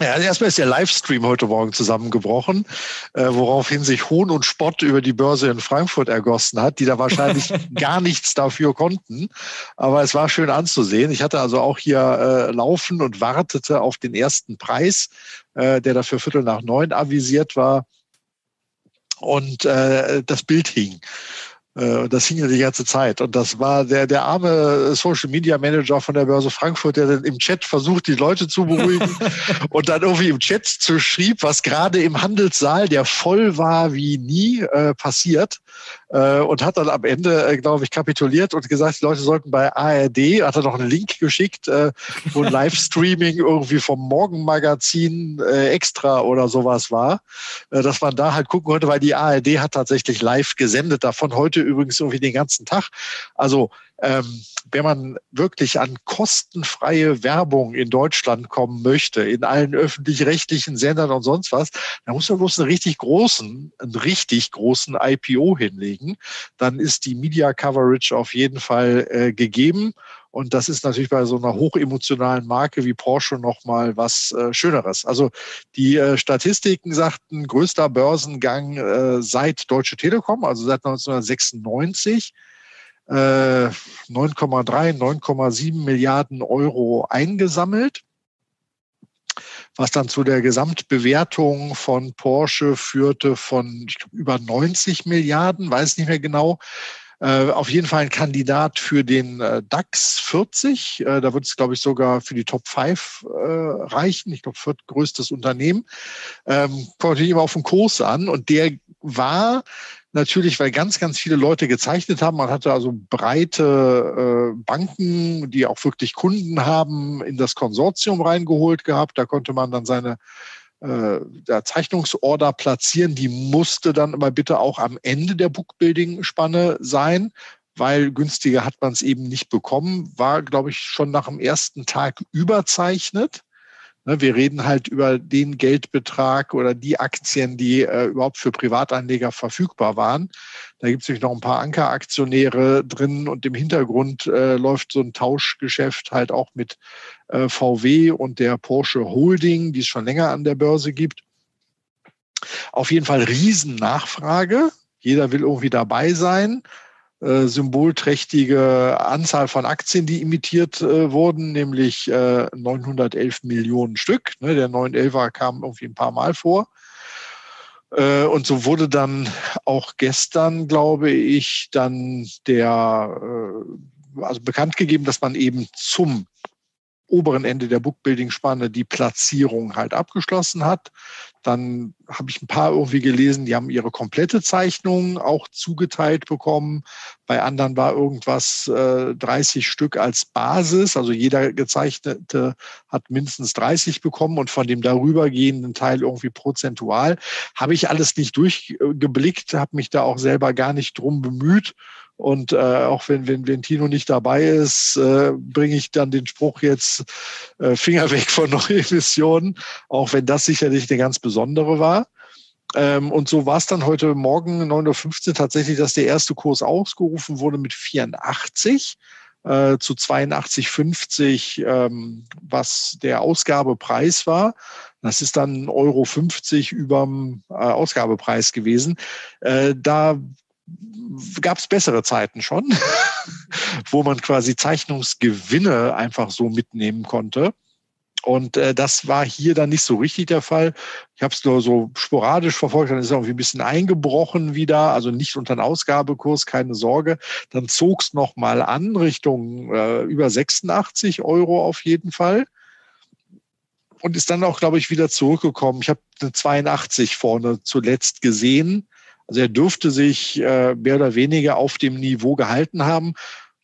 Ja, also erstmal ist der Livestream heute Morgen zusammengebrochen, äh, woraufhin sich Hohn und Spott über die Börse in Frankfurt ergossen hat, die da wahrscheinlich gar nichts dafür konnten. Aber es war schön anzusehen. Ich hatte also auch hier äh, laufen und wartete auf den ersten Preis, äh, der dafür Viertel nach neun avisiert war. Und äh, das Bild hing. Äh, das hing ja die ganze Zeit. Und das war der, der arme Social Media Manager von der Börse Frankfurt, der dann im Chat versucht, die Leute zu beruhigen und dann irgendwie im Chat zu schrieb, was gerade im Handelssaal, der voll war wie nie, äh, passiert äh, und hat dann am Ende, äh, glaube ich, kapituliert und gesagt, die Leute sollten bei ARD, hat er noch einen Link geschickt, äh, wo ein Livestreaming irgendwie vom Morgenmagazin äh, extra oder sowas war, äh, dass man da halt gucken konnte, weil die ARD hat tatsächlich live gesendet, davon heute übrigens irgendwie den ganzen Tag. Also ähm, wenn man wirklich an kostenfreie Werbung in Deutschland kommen möchte, in allen öffentlich-rechtlichen Sendern und sonst was, dann muss man bloß einen richtig großen, einen richtig großen IPO hinlegen. Dann ist die Media Coverage auf jeden Fall äh, gegeben. Und das ist natürlich bei so einer hochemotionalen Marke wie Porsche nochmal was äh, Schöneres. Also die äh, Statistiken sagten, größter Börsengang äh, seit Deutsche Telekom, also seit 1996. 9,3, 9,7 Milliarden Euro eingesammelt, was dann zu der Gesamtbewertung von Porsche führte von glaub, über 90 Milliarden, weiß nicht mehr genau. Äh, auf jeden Fall ein Kandidat für den äh, DAX 40. Äh, da wird es, glaube ich, sogar für die Top 5 äh, reichen. Ich glaube, viertgrößtes Unternehmen. Ähm, kommt natürlich immer auf den Kurs an. Und der war natürlich, weil ganz, ganz viele Leute gezeichnet haben. Man hatte also breite äh, Banken, die auch wirklich Kunden haben, in das Konsortium reingeholt gehabt. Da konnte man dann seine äh, der Zeichnungsorder platzieren. Die musste dann aber bitte auch am Ende der Bookbuilding-Spanne sein, weil günstiger hat man es eben nicht bekommen. War, glaube ich, schon nach dem ersten Tag überzeichnet. Ne, wir reden halt über den Geldbetrag oder die Aktien, die äh, überhaupt für Privatanleger verfügbar waren. Da gibt es nämlich noch ein paar Ankeraktionäre drin und im Hintergrund äh, läuft so ein Tauschgeschäft halt auch mit äh, VW und der Porsche Holding, die es schon länger an der Börse gibt. Auf jeden Fall Riesennachfrage. Jeder will irgendwie dabei sein. Äh, symbolträchtige Anzahl von Aktien, die imitiert äh, wurden, nämlich äh, 911 Millionen Stück. Ne, der 911er kam irgendwie ein paar Mal vor. Äh, und so wurde dann auch gestern, glaube ich, dann der, äh, also bekannt gegeben, dass man eben zum oberen Ende der Bookbuilding-Spanne die Platzierung halt abgeschlossen hat. Dann habe ich ein paar irgendwie gelesen, die haben ihre komplette Zeichnung auch zugeteilt bekommen. Bei anderen war irgendwas äh, 30 Stück als Basis. Also jeder Gezeichnete hat mindestens 30 bekommen und von dem darübergehenden Teil irgendwie prozentual. Habe ich alles nicht durchgeblickt, habe mich da auch selber gar nicht drum bemüht und äh, auch wenn, wenn, wenn Tino nicht dabei ist, äh, bringe ich dann den Spruch jetzt äh, Finger weg von Neuemissionen, auch wenn das sicherlich eine ganz besondere war. Ähm, und so war es dann heute Morgen 9.15 Uhr tatsächlich, dass der erste Kurs ausgerufen wurde mit 84 äh, zu 82,50, ähm, was der Ausgabepreis war. Das ist dann Euro 50 überm äh, Ausgabepreis gewesen. Äh, da gab es bessere Zeiten schon, wo man quasi Zeichnungsgewinne einfach so mitnehmen konnte. Und äh, das war hier dann nicht so richtig der Fall. Ich habe es nur so sporadisch verfolgt, dann ist es irgendwie ein bisschen eingebrochen wieder, also nicht unter den Ausgabekurs, keine Sorge. Dann zog es nochmal an Richtung äh, über 86 Euro auf jeden Fall. Und ist dann auch, glaube ich, wieder zurückgekommen. Ich habe eine 82 vorne zuletzt gesehen. Also er dürfte sich äh, mehr oder weniger auf dem Niveau gehalten haben,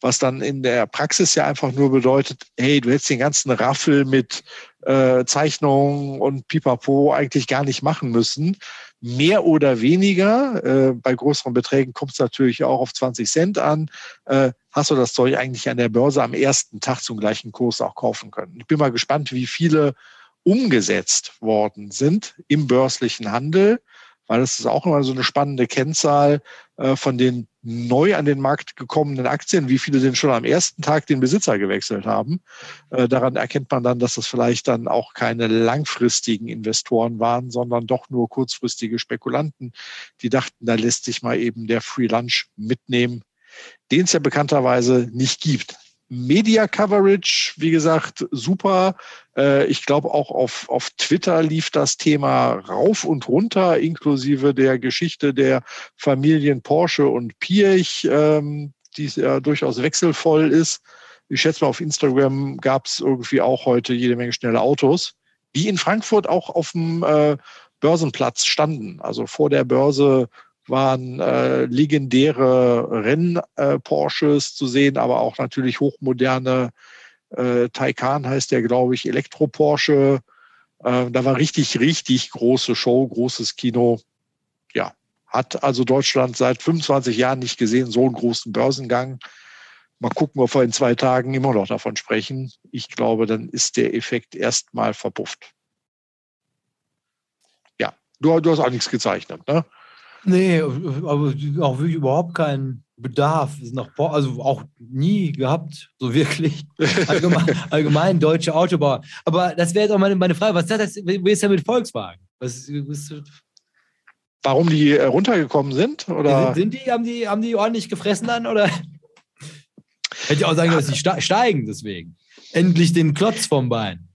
was dann in der Praxis ja einfach nur bedeutet, hey, du hättest den ganzen Raffel mit äh, Zeichnungen und Pipapo eigentlich gar nicht machen müssen. Mehr oder weniger, äh, bei größeren Beträgen kommt es natürlich auch auf 20 Cent an, äh, hast du das Zeug eigentlich an der Börse am ersten Tag zum gleichen Kurs auch kaufen können. Ich bin mal gespannt, wie viele umgesetzt worden sind im börslichen Handel weil das ist auch immer so eine spannende Kennzahl äh, von den neu an den Markt gekommenen Aktien, wie viele denn schon am ersten Tag den Besitzer gewechselt haben. Äh, daran erkennt man dann, dass das vielleicht dann auch keine langfristigen Investoren waren, sondern doch nur kurzfristige Spekulanten, die dachten, da lässt sich mal eben der Free Lunch mitnehmen, den es ja bekannterweise nicht gibt. Media Coverage, wie gesagt, super. Äh, ich glaube, auch auf, auf Twitter lief das Thema rauf und runter, inklusive der Geschichte der Familien Porsche und Pirch, ähm, die ja durchaus wechselvoll ist. Ich schätze mal, auf Instagram gab es irgendwie auch heute jede Menge schnelle Autos, die in Frankfurt auch auf dem äh, Börsenplatz standen. Also vor der Börse waren äh, legendäre Renn-Porsches äh, zu sehen, aber auch natürlich hochmoderne äh, Taycan heißt der, glaube ich, Elektro-Porsche. Äh, da war richtig, richtig große Show, großes Kino. Ja, hat also Deutschland seit 25 Jahren nicht gesehen, so einen großen Börsengang. Mal gucken, ob wir in zwei Tagen immer noch davon sprechen. Ich glaube, dann ist der Effekt erstmal verpufft. Ja, du, du hast auch nichts gezeichnet, ne? Nee, aber auch wirklich überhaupt keinen Bedarf. Nach, also auch nie gehabt, so wirklich. Allgemein, allgemein deutsche Autobauer. Aber das wäre jetzt auch meine, meine Frage. Was ist das? Wie ist denn mit Volkswagen? Was, was, Warum die äh, runtergekommen sind? Oder? Sind, die, haben die, haben die ordentlich gefressen dann? Oder? Hätte ich auch sagen können, dass sie steigen deswegen. Endlich den Klotz vom Bein.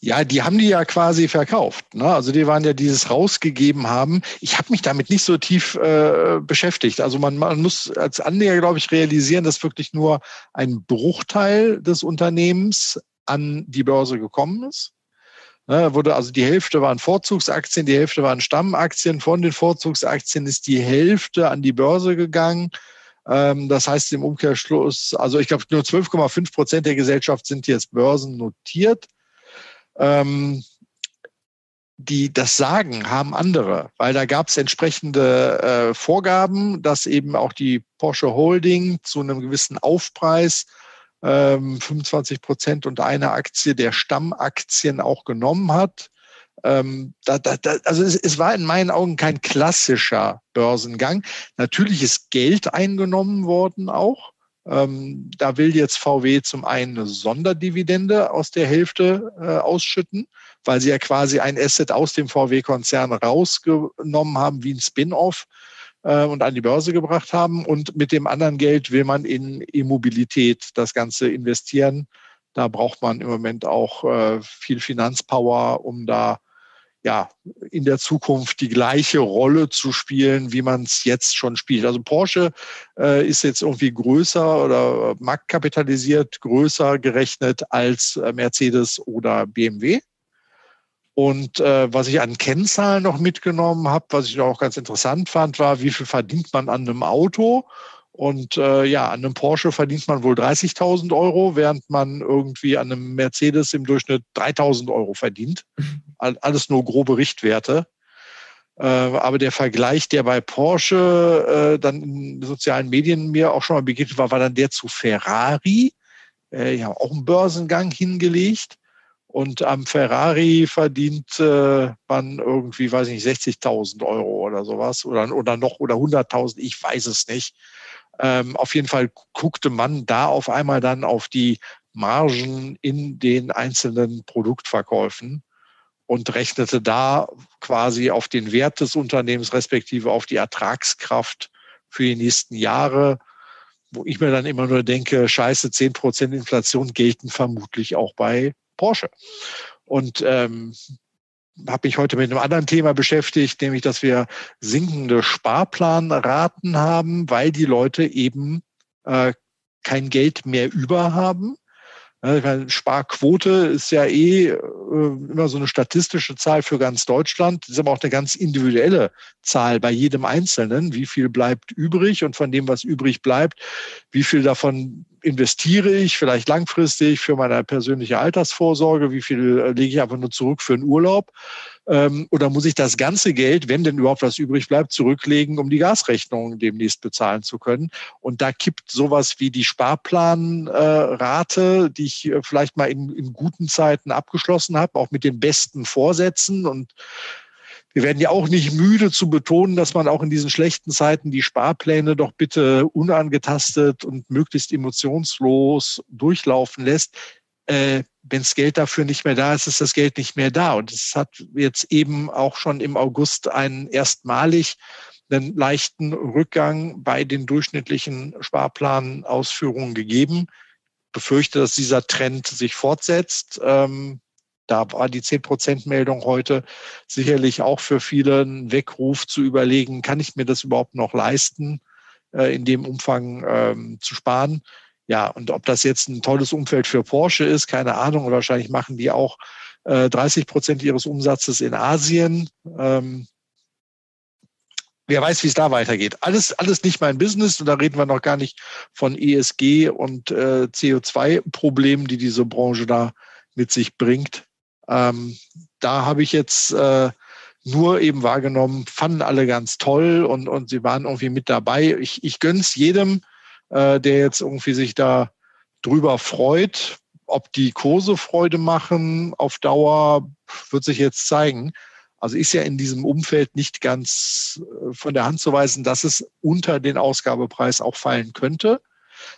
Ja, die haben die ja quasi verkauft. Ne? Also die waren ja dieses rausgegeben haben. Ich habe mich damit nicht so tief äh, beschäftigt. Also man, man muss als Anleger, glaube ich, realisieren, dass wirklich nur ein Bruchteil des Unternehmens an die Börse gekommen ist. Ne, wurde also die Hälfte waren Vorzugsaktien, die Hälfte waren Stammaktien. Von den Vorzugsaktien ist die Hälfte an die Börse gegangen. Ähm, das heißt im Umkehrschluss, also ich glaube, nur 12,5 Prozent der Gesellschaft sind jetzt börsennotiert. Ähm, die das Sagen haben andere, weil da gab es entsprechende äh, Vorgaben, dass eben auch die Porsche Holding zu einem gewissen Aufpreis ähm, 25 Prozent und eine Aktie der Stammaktien auch genommen hat. Ähm, da, da, da, also es, es, war in meinen Augen kein klassischer Börsengang. Natürlich ist Geld eingenommen worden auch. Ähm, da will jetzt VW zum einen eine Sonderdividende aus der Hälfte äh, ausschütten, weil sie ja quasi ein Asset aus dem VW-Konzern rausgenommen haben, wie ein Spin-off äh, und an die Börse gebracht haben. Und mit dem anderen Geld will man in E-Mobilität das Ganze investieren. Da braucht man im Moment auch äh, viel Finanzpower, um da ja, in der Zukunft die gleiche Rolle zu spielen, wie man es jetzt schon spielt. Also Porsche äh, ist jetzt irgendwie größer oder marktkapitalisiert größer gerechnet als äh, Mercedes oder BMW. Und äh, was ich an Kennzahlen noch mitgenommen habe, was ich auch ganz interessant fand, war, wie viel verdient man an einem Auto? Und äh, ja, an einem Porsche verdient man wohl 30.000 Euro, während man irgendwie an einem Mercedes im Durchschnitt 3.000 Euro verdient. Alles nur grobe Richtwerte. Äh, aber der Vergleich, der bei Porsche äh, dann in sozialen Medien mir auch schon mal begegnet war, war dann der zu Ferrari. Äh, die haben auch einen Börsengang hingelegt. Und am Ferrari verdient äh, man irgendwie, weiß ich nicht, 60.000 Euro oder sowas oder, oder noch oder 100.000, ich weiß es nicht. Ähm, auf jeden Fall guckte man da auf einmal dann auf die Margen in den einzelnen Produktverkäufen und rechnete da quasi auf den Wert des Unternehmens respektive auf die Ertragskraft für die nächsten Jahre, wo ich mir dann immer nur denke, scheiße, 10 Prozent Inflation gelten vermutlich auch bei Porsche. Und ähm, habe mich heute mit einem anderen Thema beschäftigt, nämlich dass wir sinkende Sparplanraten haben, weil die Leute eben äh, kein Geld mehr über haben. Meine, Sparquote ist ja eh äh, immer so eine statistische Zahl für ganz Deutschland. Das ist aber auch eine ganz individuelle Zahl bei jedem Einzelnen. Wie viel bleibt übrig und von dem, was übrig bleibt, wie viel davon investiere ich vielleicht langfristig für meine persönliche Altersvorsorge? Wie viel äh, lege ich einfach nur zurück für einen Urlaub? Ähm, oder muss ich das ganze Geld, wenn denn überhaupt was übrig bleibt, zurücklegen, um die Gasrechnung demnächst bezahlen zu können? Und da kippt sowas wie die Sparplanrate, die ich äh, vielleicht mal in, in guten Zeiten abgeschlossen habe, auch mit den besten Vorsätzen und wir werden ja auch nicht müde zu betonen, dass man auch in diesen schlechten Zeiten die Sparpläne doch bitte unangetastet und möglichst emotionslos durchlaufen lässt. Äh, Wenn das Geld dafür nicht mehr da ist, ist das Geld nicht mehr da. Und es hat jetzt eben auch schon im August einen erstmalig einen leichten Rückgang bei den durchschnittlichen Sparplanausführungen gegeben. Ich befürchte, dass dieser Trend sich fortsetzt. Ähm, da war die 10-Prozent-Meldung heute sicherlich auch für viele ein Weckruf zu überlegen, kann ich mir das überhaupt noch leisten, äh, in dem Umfang ähm, zu sparen? Ja, und ob das jetzt ein tolles Umfeld für Porsche ist, keine Ahnung. Wahrscheinlich machen die auch äh, 30 Prozent ihres Umsatzes in Asien. Ähm, wer weiß, wie es da weitergeht. Alles, alles nicht mein Business. Und da reden wir noch gar nicht von ESG und äh, CO2-Problemen, die diese Branche da mit sich bringt. Ähm, da habe ich jetzt äh, nur eben wahrgenommen, fanden alle ganz toll und, und sie waren irgendwie mit dabei. Ich, ich gönne es jedem, äh, der jetzt irgendwie sich da drüber freut. Ob die Kurse Freude machen auf Dauer, wird sich jetzt zeigen. Also ist ja in diesem Umfeld nicht ganz äh, von der Hand zu weisen, dass es unter den Ausgabepreis auch fallen könnte.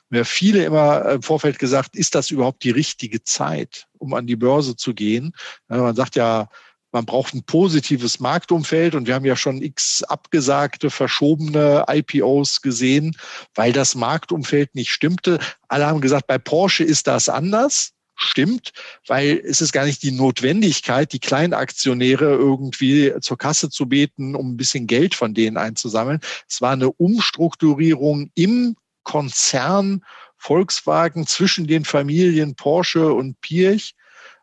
Mir viele immer im Vorfeld gesagt, ist das überhaupt die richtige Zeit, um an die Börse zu gehen? Man sagt ja, man braucht ein positives Marktumfeld und wir haben ja schon x abgesagte, verschobene IPOs gesehen, weil das Marktumfeld nicht stimmte. Alle haben gesagt, bei Porsche ist das anders. Stimmt, weil es ist gar nicht die Notwendigkeit, die Kleinaktionäre irgendwie zur Kasse zu beten, um ein bisschen Geld von denen einzusammeln. Es war eine Umstrukturierung im Konzern Volkswagen zwischen den Familien Porsche und Pirch.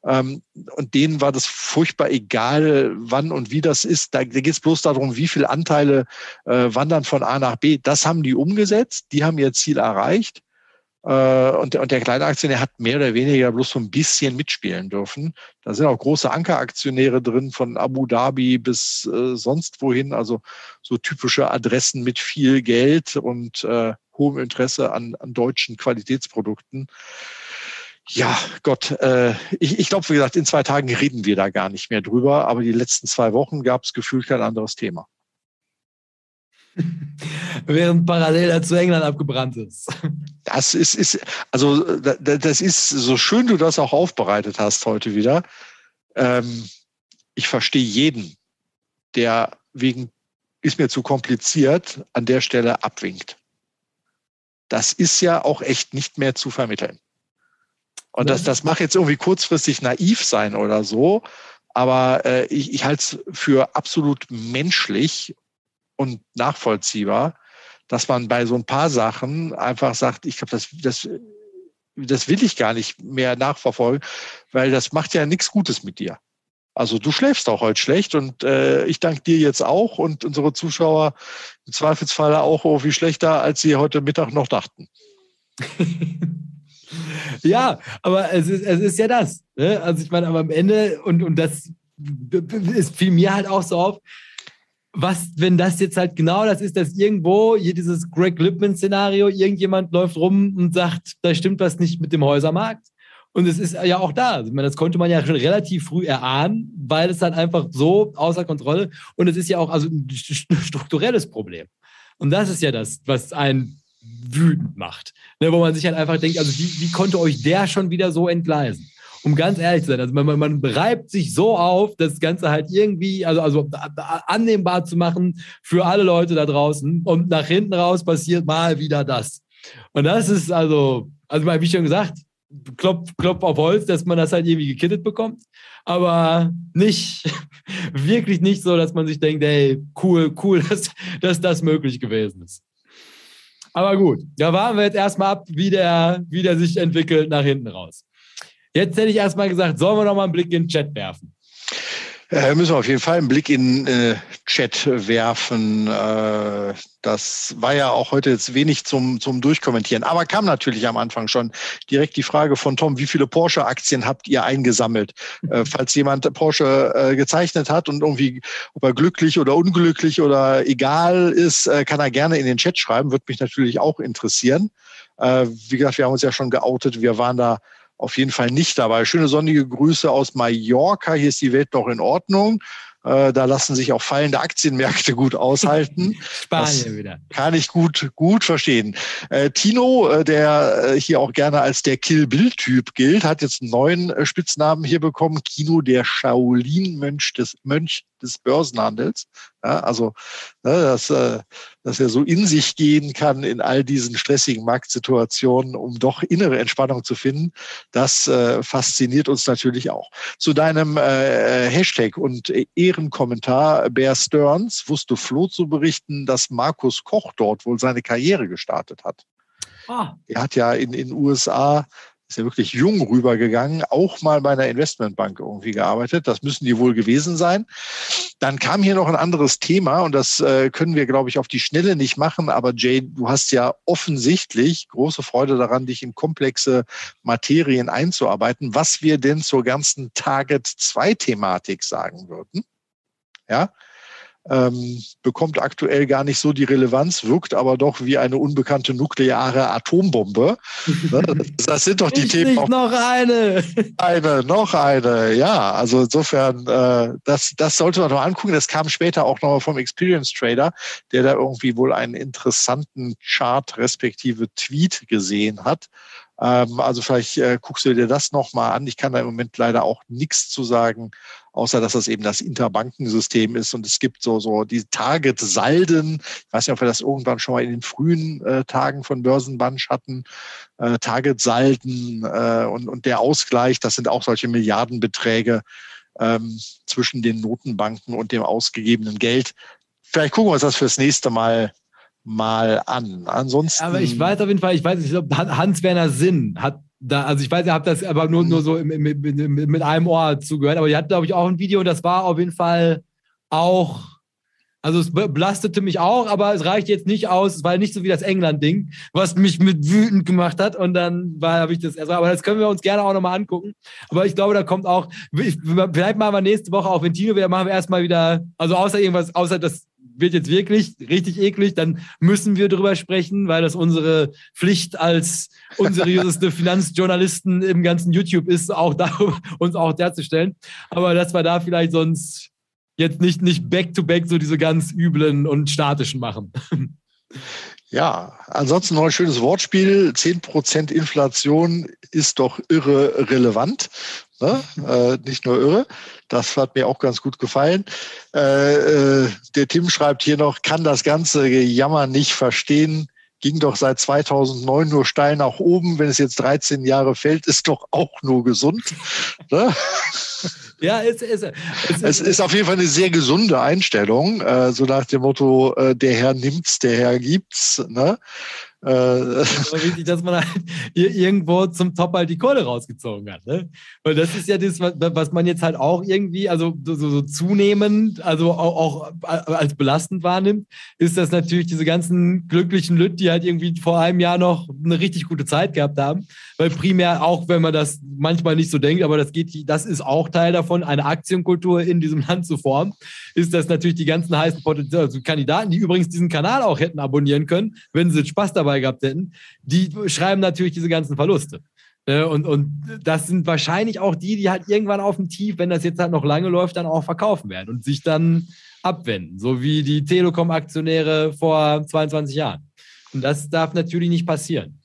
Ähm, und denen war das furchtbar egal, wann und wie das ist. Da, da geht es bloß darum, wie viele Anteile äh, wandern von A nach B. Das haben die umgesetzt, die haben ihr Ziel erreicht. Äh, und, und der kleine Aktionär hat mehr oder weniger bloß so ein bisschen mitspielen dürfen. Da sind auch große Ankeraktionäre drin, von Abu Dhabi bis äh, sonst wohin. Also so typische Adressen mit viel Geld und äh, hohem Interesse an, an deutschen Qualitätsprodukten. Ja, Gott, äh, ich, ich glaube, wie gesagt, in zwei Tagen reden wir da gar nicht mehr drüber, aber die letzten zwei Wochen gab es gefühlt kein anderes Thema. Während parallel dazu England abgebrannt ist. Das ist, ist, also das ist, so schön du das auch aufbereitet hast heute wieder. Ähm, ich verstehe jeden, der wegen ist mir zu kompliziert an der Stelle abwinkt. Das ist ja auch echt nicht mehr zu vermitteln. Und das, das mag jetzt irgendwie kurzfristig naiv sein oder so, aber äh, ich, ich halte es für absolut menschlich und nachvollziehbar, dass man bei so ein paar Sachen einfach sagt, ich glaube, das, das, das will ich gar nicht mehr nachverfolgen, weil das macht ja nichts Gutes mit dir. Also du schläfst auch heute schlecht und äh, ich danke dir jetzt auch und unsere Zuschauer im Zweifelsfall auch irgendwie schlechter, als sie heute Mittag noch dachten. ja, aber es ist, es ist ja das. Ne? Also ich meine, aber am Ende, und, und das ist fiel mir halt auch so auf, was, wenn das jetzt halt genau das ist, dass irgendwo hier dieses Greg Lippmann-Szenario, irgendjemand läuft rum und sagt, da stimmt was nicht mit dem Häusermarkt. Und es ist ja auch da. Ich meine, das konnte man ja schon relativ früh erahnen, weil es dann einfach so außer Kontrolle und es ist ja auch also ein strukturelles Problem. Und das ist ja das, was einen wütend macht. Ne, wo man sich halt einfach denkt, also wie, wie konnte euch der schon wieder so entgleisen? um ganz ehrlich zu sein. Also man, man reibt sich so auf, das Ganze halt irgendwie, also, also annehmbar zu machen für alle Leute da draußen. Und nach hinten raus passiert mal wieder das. Und das ist also, also wie schon gesagt, Klopf, Klopf auf Holz, dass man das halt irgendwie gekittet bekommt. Aber nicht, wirklich nicht so, dass man sich denkt, ey, cool, cool, dass, dass das möglich gewesen ist. Aber gut, da warten wir jetzt erstmal ab, wie der, wie der sich entwickelt nach hinten raus. Jetzt hätte ich erstmal gesagt, sollen wir noch mal einen Blick in den Chat werfen? Äh, müssen wir auf jeden Fall einen Blick in äh, Chat werfen. Äh, das war ja auch heute jetzt wenig zum, zum Durchkommentieren. Aber kam natürlich am Anfang schon direkt die Frage von Tom, wie viele Porsche-Aktien habt ihr eingesammelt? Äh, falls jemand Porsche äh, gezeichnet hat und irgendwie, ob er glücklich oder unglücklich oder egal ist, äh, kann er gerne in den Chat schreiben. Würde mich natürlich auch interessieren. Äh, wie gesagt, wir haben uns ja schon geoutet. Wir waren da auf jeden Fall nicht dabei. Schöne sonnige Grüße aus Mallorca. Hier ist die Welt noch in Ordnung. Äh, da lassen sich auch fallende Aktienmärkte gut aushalten. Spanien das wieder. Kann ich gut, gut verstehen. Äh, Tino, äh, der hier auch gerne als der Kill-Bill-Typ gilt, hat jetzt einen neuen Spitznamen hier bekommen. Kino der Shaolin-Mönch des, Mönch des Börsenhandels. Ja, also, ne, dass, äh, dass er so in sich gehen kann in all diesen stressigen Marktsituationen, um doch innere Entspannung zu finden, das äh, fasziniert uns natürlich auch. Zu deinem äh, Hashtag und Ehrenkommentar Bear Stearns wusste Flo zu berichten, dass Markus Koch dort wohl seine Karriere gestartet hat. Ah. Er hat ja in den USA ist ja wirklich jung rübergegangen, auch mal bei einer Investmentbank irgendwie gearbeitet. Das müssen die wohl gewesen sein. Dann kam hier noch ein anderes Thema und das äh, können wir, glaube ich, auf die Schnelle nicht machen. Aber Jay, du hast ja offensichtlich große Freude daran, dich in komplexe Materien einzuarbeiten, was wir denn zur ganzen Target 2 Thematik sagen würden. Ja, ähm, bekommt aktuell gar nicht so die Relevanz, wirkt aber doch wie eine unbekannte nukleare Atombombe. Ne, das sind doch die ich Themen. Nicht noch eine. Eine, noch eine, ja. Also insofern, äh, das, das sollte man noch angucken. Das kam später auch noch vom Experience Trader, der da irgendwie wohl einen interessanten Chart respektive Tweet gesehen hat. Ähm, also vielleicht äh, guckst du dir das nochmal an. Ich kann da im Moment leider auch nichts zu sagen, außer dass das eben das Interbankensystem ist. Und es gibt so, so die Target-Salden. Ich weiß nicht, ob wir das irgendwann schon mal in den frühen äh, Tagen von Börsenbunch hatten. Äh, Target-Salden äh, und, und der Ausgleich, das sind auch solche Milliardenbeträge ähm, zwischen den Notenbanken und dem ausgegebenen Geld. Vielleicht gucken wir uns das fürs nächste Mal mal an. Ansonsten. Aber ich weiß auf jeden Fall, ich weiß nicht, ob Hans-Werner Sinn hat da, also ich weiß, ihr habt das aber nur, nur so mit, mit, mit einem Ohr zugehört, aber ihr hattet, glaube ich, auch ein Video und das war auf jeden Fall auch, also es belastete mich auch, aber es reicht jetzt nicht aus, es war nicht so wie das England-Ding, was mich mit wütend gemacht hat und dann habe ich das erst, aber das können wir uns gerne auch nochmal angucken, aber ich glaube, da kommt auch, vielleicht machen wir nächste Woche auch Ventino wieder, machen wir erstmal wieder, also außer irgendwas, außer das wird jetzt wirklich richtig eklig, dann müssen wir drüber sprechen, weil das unsere Pflicht als unseriöseste Finanzjournalisten im ganzen YouTube ist, auch darüber, uns auch darzustellen. Aber dass wir da vielleicht sonst jetzt nicht, nicht back-to-back -back so diese ganz üblen und statischen machen. Ja, ansonsten noch ein schönes Wortspiel. 10% Inflation ist doch irre relevant. Ne? Äh, nicht nur irre. Das hat mir auch ganz gut gefallen. Äh, äh, der Tim schreibt hier noch, kann das ganze Jammer nicht verstehen. Ging doch seit 2009 nur steil nach oben. Wenn es jetzt 13 Jahre fällt, ist doch auch nur gesund. Ne? Ja, es, es, es, es, ist auf jeden Fall eine sehr gesunde Einstellung, äh, so nach dem Motto, äh, der Herr nimmt's, der Herr gibt's. Ne? Äh, wichtig, dass man halt irgendwo zum Top halt die Kohle rausgezogen hat. Ne? Weil das ist ja das, was man jetzt halt auch irgendwie, also so, so zunehmend, also auch, auch, als belastend wahrnimmt, ist das natürlich diese ganzen glücklichen Lüt, die halt irgendwie vor einem Jahr noch eine richtig gute Zeit gehabt haben. Weil primär, auch wenn man das manchmal nicht so denkt, aber das geht, das ist auch Teil davon, eine Aktienkultur in diesem Land zu formen, ist das natürlich die ganzen heißen Potenzial, also Kandidaten, die übrigens diesen Kanal auch hätten abonnieren können, wenn sie Spaß dabei dabei gehabt hätten, die schreiben natürlich diese ganzen Verluste. Äh, und, und das sind wahrscheinlich auch die, die halt irgendwann auf dem Tief, wenn das jetzt halt noch lange läuft, dann auch verkaufen werden und sich dann abwenden, so wie die Telekom-Aktionäre vor 22 Jahren. Und das darf natürlich nicht passieren.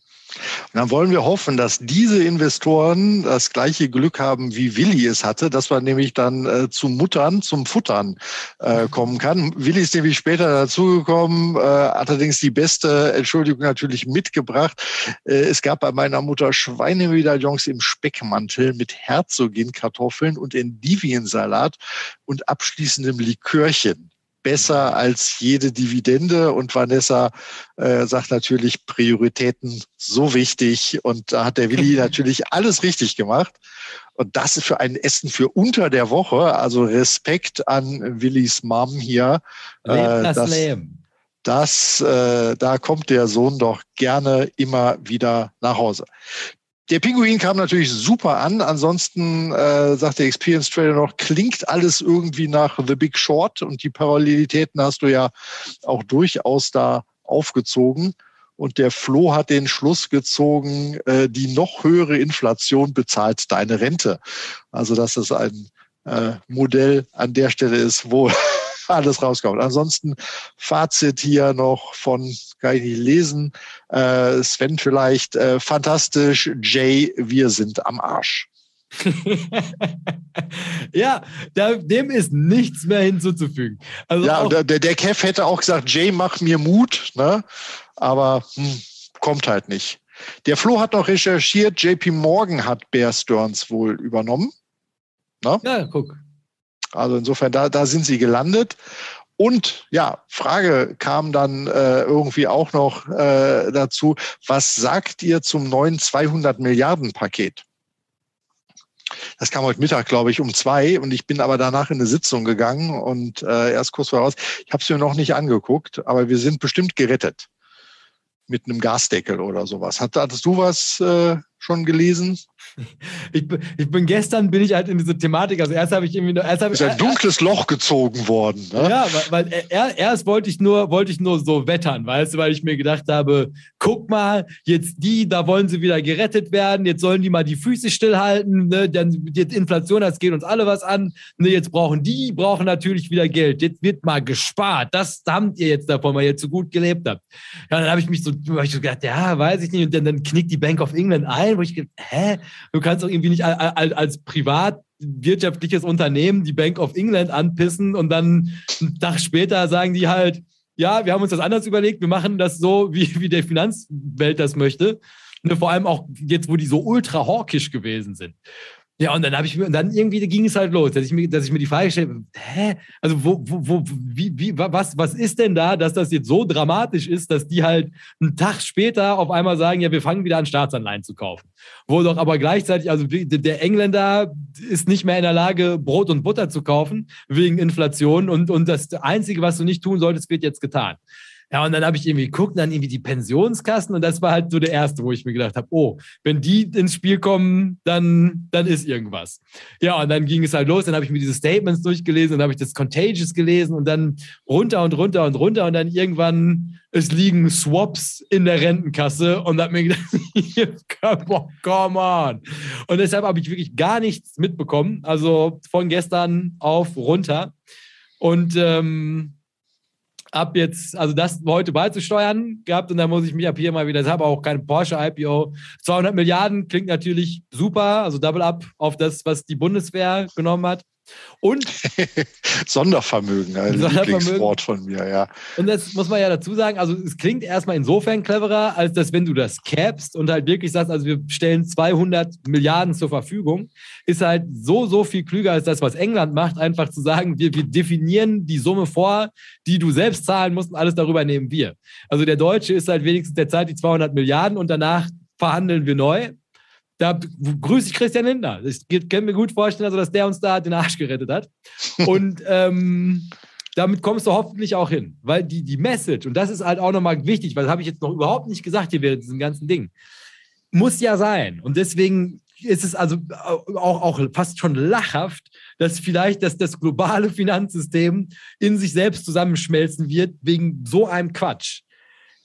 Dann wollen wir hoffen, dass diese Investoren das gleiche Glück haben, wie Willi es hatte, dass man nämlich dann äh, zum Muttern, zum Futtern äh, kommen kann. Willi ist nämlich später dazugekommen, äh, allerdings die beste Entschuldigung natürlich mitgebracht. Äh, es gab bei meiner Mutter Schweinemedaillons im Speckmantel mit Herzogin-Kartoffeln und Endiviensalat und abschließendem Likörchen besser als jede Dividende. Und Vanessa äh, sagt natürlich, Prioritäten so wichtig. Und da hat der Willi natürlich alles richtig gemacht. Und das ist für ein Essen für unter der Woche. Also Respekt an Willis Mom hier. Leben das, das Leben. Das, äh, da kommt der Sohn doch gerne immer wieder nach Hause. Der Pinguin kam natürlich super an. Ansonsten äh, sagt der Experience Trader noch, klingt alles irgendwie nach The Big Short und die Parallelitäten hast du ja auch durchaus da aufgezogen. Und der Flo hat den Schluss gezogen, äh, die noch höhere Inflation bezahlt deine Rente. Also dass es ein äh, Modell an der Stelle ist, wo alles rauskommt. Ansonsten Fazit hier noch von, kann ich nicht lesen, äh, Sven vielleicht, äh, fantastisch, Jay, wir sind am Arsch. ja, da, dem ist nichts mehr hinzuzufügen. Also ja, der, der Kev hätte auch gesagt, Jay, mach mir Mut, ne? aber hm, kommt halt nicht. Der Flo hat noch recherchiert, JP Morgan hat Bear Stearns wohl übernommen. Ne? Ja, guck. Also insofern, da, da sind sie gelandet. Und ja, Frage kam dann äh, irgendwie auch noch äh, dazu, was sagt ihr zum neuen 200 Milliarden Paket? Das kam heute Mittag, glaube ich, um zwei und ich bin aber danach in eine Sitzung gegangen und äh, erst kurz voraus. Ich habe es mir noch nicht angeguckt, aber wir sind bestimmt gerettet mit einem Gasdeckel oder sowas. Hattest du was äh, schon gelesen? Ich, ich, bin gestern bin ich halt in diese Thematik. Also erst habe ich irgendwie nur, erst habe ist ein dunkles Loch gezogen worden. Ne? Ja, weil, weil er, erst wollte ich nur wollte ich nur so wettern, weißt du, weil ich mir gedacht habe, guck mal, jetzt die, da wollen sie wieder gerettet werden. Jetzt sollen die mal die Füße stillhalten. Ne? Dann jetzt Inflation, das geht uns alle was an. Ne? Jetzt brauchen die brauchen natürlich wieder Geld. Jetzt wird mal gespart. Das habt ihr jetzt davon, weil ihr zu gut gelebt habt. Ja, dann habe ich mich so, hab ich so gedacht, ja, weiß ich nicht. Und dann, dann knickt die Bank of England ein, wo ich hä? Du kannst doch irgendwie nicht als, privatwirtschaftliches Unternehmen die Bank of England anpissen und dann einen Tag später sagen die halt, ja, wir haben uns das anders überlegt, wir machen das so, wie, wie der Finanzwelt das möchte. Und vor allem auch jetzt, wo die so ultra hawkisch gewesen sind. Ja, und dann habe ich mir, und dann irgendwie ging es halt los, dass ich mir, dass ich mir die Frage stelle, hä? Also wo, wo, wo, wie, wie, was, was ist denn da, dass das jetzt so dramatisch ist, dass die halt einen Tag später auf einmal sagen, ja, wir fangen wieder an, Staatsanleihen zu kaufen. Wo doch aber gleichzeitig, also der Engländer ist nicht mehr in der Lage, Brot und Butter zu kaufen wegen Inflation und, und das Einzige, was du nicht tun solltest, wird jetzt getan. Ja, und dann habe ich irgendwie geguckt, dann irgendwie die Pensionskassen und das war halt so der erste, wo ich mir gedacht habe, oh, wenn die ins Spiel kommen, dann, dann ist irgendwas. Ja, und dann ging es halt los, dann habe ich mir diese Statements durchgelesen und habe ich das Contagious gelesen und dann runter und runter und runter und dann irgendwann, es liegen Swaps in der Rentenkasse und habe mir gedacht, come on. Und deshalb habe ich wirklich gar nichts mitbekommen, also von gestern auf runter. Und ähm, ab jetzt, also das heute beizusteuern gehabt und dann muss ich mich ab hier mal wieder, ich habe auch keine Porsche IPO. 200 Milliarden klingt natürlich super, also Double Up auf das, was die Bundeswehr genommen hat. Und Sondervermögen, ein Sondervermögen. Lieblingswort von mir, ja. Und das muss man ja dazu sagen, also es klingt erstmal insofern cleverer, als dass wenn du das capst und halt wirklich sagst, also wir stellen 200 Milliarden zur Verfügung, ist halt so, so viel klüger als das, was England macht, einfach zu sagen, wir, wir definieren die Summe vor, die du selbst zahlen musst und alles darüber nehmen wir. Also der Deutsche ist halt wenigstens der Zeit die 200 Milliarden und danach verhandeln wir neu da grüße ich Christian Lindner. Ich kann mir gut vorstellen, also, dass der uns da den Arsch gerettet hat. Und ähm, damit kommst du hoffentlich auch hin. Weil die, die Message, und das ist halt auch nochmal wichtig, weil das habe ich jetzt noch überhaupt nicht gesagt hier während diesem ganzen Ding, muss ja sein. Und deswegen ist es also auch, auch fast schon lachhaft, dass vielleicht dass das globale Finanzsystem in sich selbst zusammenschmelzen wird wegen so einem Quatsch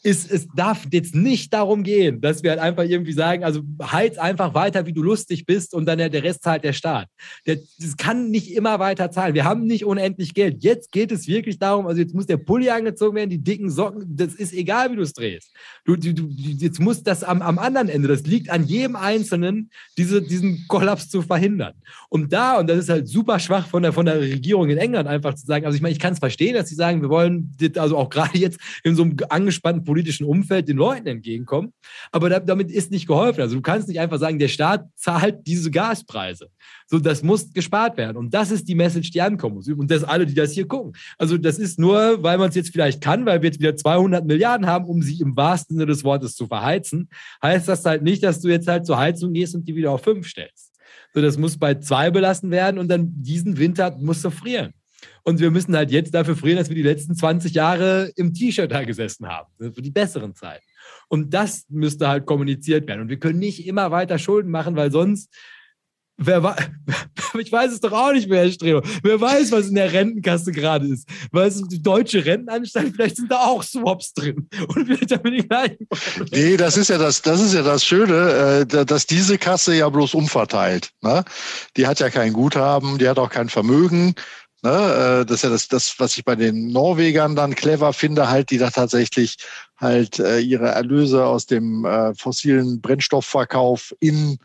ist, es darf jetzt nicht darum gehen, dass wir halt einfach irgendwie sagen, also heiz einfach weiter, wie du lustig bist und dann der, der Rest zahlt der Staat. Der, das kann nicht immer weiter zahlen. Wir haben nicht unendlich Geld. Jetzt geht es wirklich darum, also jetzt muss der Pulli angezogen werden, die dicken Socken, das ist egal, wie du es drehst. Du, du, du, jetzt muss das am, am anderen Ende, das liegt an jedem Einzelnen, diese, diesen Kollaps zu verhindern. Und da, und das ist halt super schwach von der, von der Regierung in England einfach zu sagen, also ich meine, ich kann es verstehen, dass sie sagen, wir wollen, also auch gerade jetzt in so einem angespannten politischen Umfeld den Leuten entgegenkommen. Aber da, damit ist nicht geholfen. Also du kannst nicht einfach sagen, der Staat zahlt diese Gaspreise. So, das muss gespart werden. Und das ist die Message, die ankommen muss. Und das alle, die das hier gucken. Also das ist nur, weil man es jetzt vielleicht kann, weil wir jetzt wieder 200 Milliarden haben, um sie im wahrsten Sinne des Wortes zu verheizen, heißt das halt nicht, dass du jetzt halt zur Heizung gehst und die wieder auf fünf stellst. So, das muss bei zwei belassen werden und dann diesen Winter musst du frieren. Und wir müssen halt jetzt dafür frieren, dass wir die letzten 20 Jahre im T-Shirt da gesessen haben, für die besseren Zeiten. Und das müsste halt kommuniziert werden. Und wir können nicht immer weiter Schulden machen, weil sonst Wer weiß, ich weiß es doch auch nicht mehr, Herr Streber. Wer weiß, was in der Rentenkasse gerade ist. Weißt du, die deutsche Rentenanstalt, vielleicht sind da auch Swaps drin. Und vielleicht haben wir die gleichen. Nee, das ist ja das, das ist ja das Schöne, äh, dass diese Kasse ja bloß umverteilt. Ne? Die hat ja kein Guthaben, die hat auch kein Vermögen. Ne? Äh, das ist ja das, das, was ich bei den Norwegern dann clever finde, halt, die da tatsächlich halt äh, ihre Erlöse aus dem fossilen Brennstoffverkauf in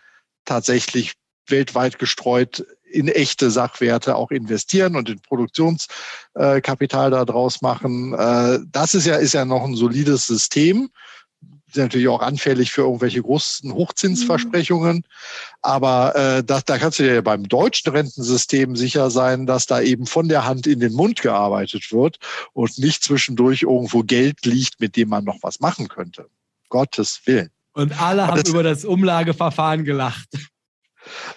tatsächlich weltweit gestreut in echte Sachwerte auch investieren und in Produktionskapital daraus machen. Äh, das ist ja, ist ja noch ein solides System. Ist natürlich auch anfällig für irgendwelche großen Hochzinsversprechungen. Mhm. Aber äh, das, da kannst du dir beim deutschen Rentensystem sicher sein, dass da eben von der Hand in den Mund gearbeitet wird und nicht zwischendurch irgendwo Geld liegt, mit dem man noch was machen könnte. Gottes Willen. Und alle haben über das Umlageverfahren gelacht.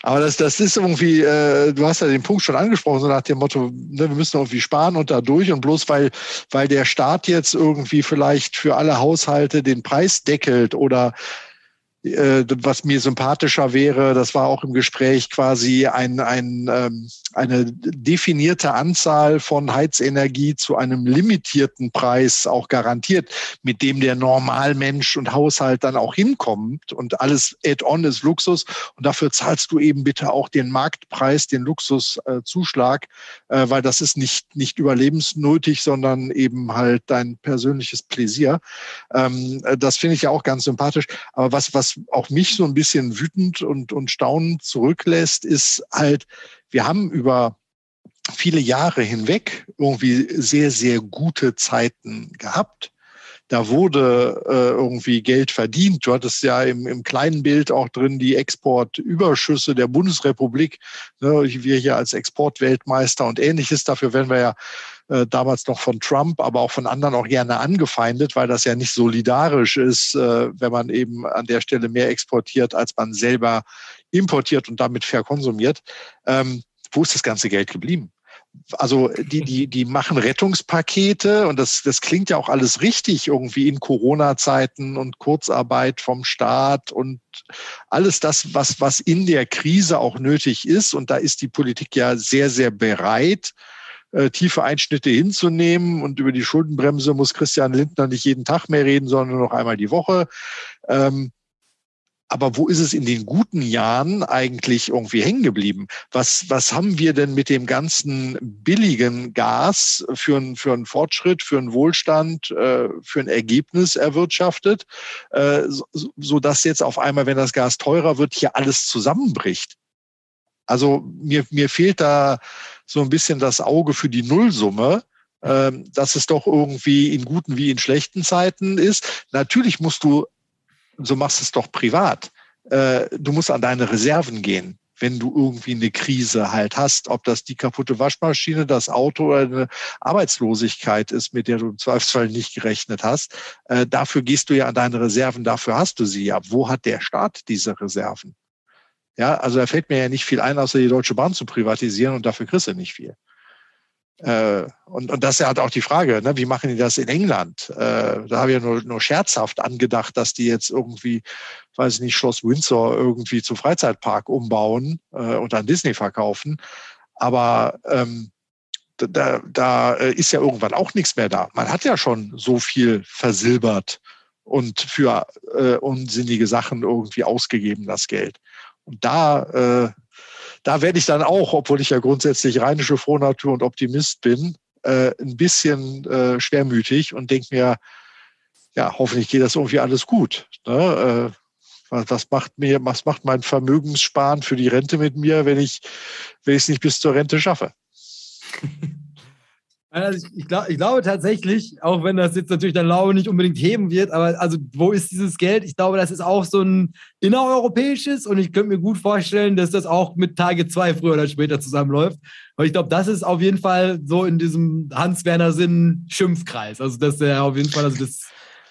Aber das, das ist irgendwie, äh, du hast ja den Punkt schon angesprochen, so nach dem Motto, ne, wir müssen irgendwie sparen und da durch und bloß weil, weil der Staat jetzt irgendwie vielleicht für alle Haushalte den Preis deckelt oder äh, was mir sympathischer wäre, das war auch im Gespräch quasi ein, ein, ähm, eine definierte Anzahl von Heizenergie zu einem limitierten Preis auch garantiert, mit dem der Normalmensch und Haushalt dann auch hinkommt und alles add-on ist Luxus und dafür zahlst du eben bitte auch den Marktpreis, den Luxuszuschlag, äh, weil das ist nicht, nicht überlebensnötig, sondern eben halt dein persönliches Pläsier. Ähm, das finde ich ja auch ganz sympathisch. Aber was, was auch mich so ein bisschen wütend und, und staunend zurücklässt, ist halt, wir haben über viele Jahre hinweg irgendwie sehr, sehr gute Zeiten gehabt. Da wurde äh, irgendwie Geld verdient. Du hattest ja im, im kleinen Bild auch drin die Exportüberschüsse der Bundesrepublik. Ne, wir hier als Exportweltmeister und ähnliches. Dafür werden wir ja äh, damals noch von Trump, aber auch von anderen auch gerne angefeindet, weil das ja nicht solidarisch ist, äh, wenn man eben an der Stelle mehr exportiert, als man selber importiert und damit verkonsumiert. Ähm, wo ist das ganze Geld geblieben? also die, die, die machen Rettungspakete und das, das klingt ja auch alles richtig irgendwie in Corona-Zeiten und Kurzarbeit vom Staat und alles das, was, was in der Krise auch nötig ist. Und da ist die Politik ja sehr, sehr bereit, äh, tiefe Einschnitte hinzunehmen. Und über die Schuldenbremse muss Christian Lindner nicht jeden Tag mehr reden, sondern nur noch einmal die Woche. Ähm, aber wo ist es in den guten Jahren eigentlich irgendwie hängen geblieben? Was, was haben wir denn mit dem ganzen billigen Gas für, ein, für einen Fortschritt, für einen Wohlstand, äh, für ein Ergebnis erwirtschaftet, äh, so, so dass jetzt auf einmal, wenn das Gas teurer wird, hier alles zusammenbricht? Also mir, mir fehlt da so ein bisschen das Auge für die Nullsumme ähm, dass es doch irgendwie in guten wie in schlechten Zeiten ist. Natürlich musst du so machst es doch privat. Äh, du musst an deine Reserven gehen, wenn du irgendwie eine Krise halt hast, ob das die kaputte Waschmaschine, das Auto oder eine Arbeitslosigkeit ist, mit der du im Zweifelsfall nicht gerechnet hast. Äh, dafür gehst du ja an deine Reserven, dafür hast du sie ja. Wo hat der Staat diese Reserven? Ja, also da fällt mir ja nicht viel ein, außer die Deutsche Bahn zu privatisieren und dafür kriegst du nicht viel. Äh, und, und das ist ja halt auch die Frage, ne? wie machen die das in England? Äh, da habe ich ja nur, nur scherzhaft angedacht, dass die jetzt irgendwie, weiß ich nicht, Schloss Windsor irgendwie zum Freizeitpark umbauen äh, und an Disney verkaufen. Aber ähm, da, da äh, ist ja irgendwann auch nichts mehr da. Man hat ja schon so viel versilbert und für äh, unsinnige Sachen irgendwie ausgegeben, das Geld. Und da äh, da werde ich dann auch, obwohl ich ja grundsätzlich rheinische Frohnatur und Optimist bin, äh, ein bisschen äh, schwermütig und denke mir, ja, hoffentlich geht das irgendwie alles gut. Ne? Äh, was macht mir, was macht mein Vermögenssparen für die Rente mit mir, wenn ich, wenn ich es nicht bis zur Rente schaffe? Also ich, ich, glaub, ich, glaube tatsächlich, auch wenn das jetzt natürlich dann Laube nicht unbedingt heben wird, aber also wo ist dieses Geld? Ich glaube, das ist auch so ein innereuropäisches und ich könnte mir gut vorstellen, dass das auch mit Tage 2 früher oder später zusammenläuft. Aber ich glaube, das ist auf jeden Fall so in diesem Hans-Werner-Sinn Schimpfkreis. Also dass der auf jeden Fall, also das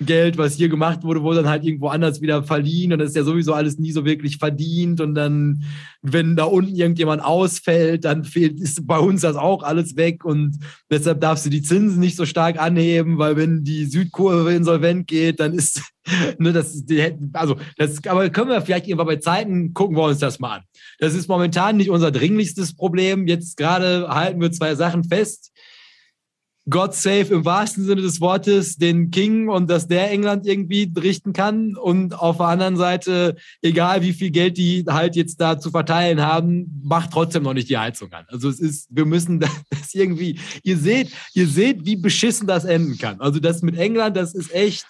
Geld, was hier gemacht wurde, wurde dann halt irgendwo anders wieder verliehen und das ist ja sowieso alles nie so wirklich verdient und dann, wenn da unten irgendjemand ausfällt, dann fehlt, ist bei uns das auch alles weg und deshalb darfst du die Zinsen nicht so stark anheben, weil wenn die Südkurve insolvent geht, dann ist, ne, das, die, also, das, aber können wir vielleicht irgendwann bei Zeiten, gucken wir uns das mal an. Das ist momentan nicht unser dringlichstes Problem. Jetzt gerade halten wir zwei Sachen fest God save im wahrsten Sinne des Wortes den King und dass der England irgendwie richten kann. Und auf der anderen Seite, egal wie viel Geld die halt jetzt da zu verteilen haben, macht trotzdem noch nicht die Heizung an. Also es ist, wir müssen das irgendwie, ihr seht, ihr seht, wie beschissen das enden kann. Also das mit England, das ist echt,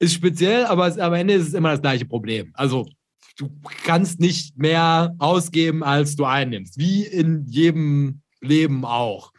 ist speziell, aber es, am Ende ist es immer das gleiche Problem. Also du kannst nicht mehr ausgeben, als du einnimmst. Wie in jedem Leben auch.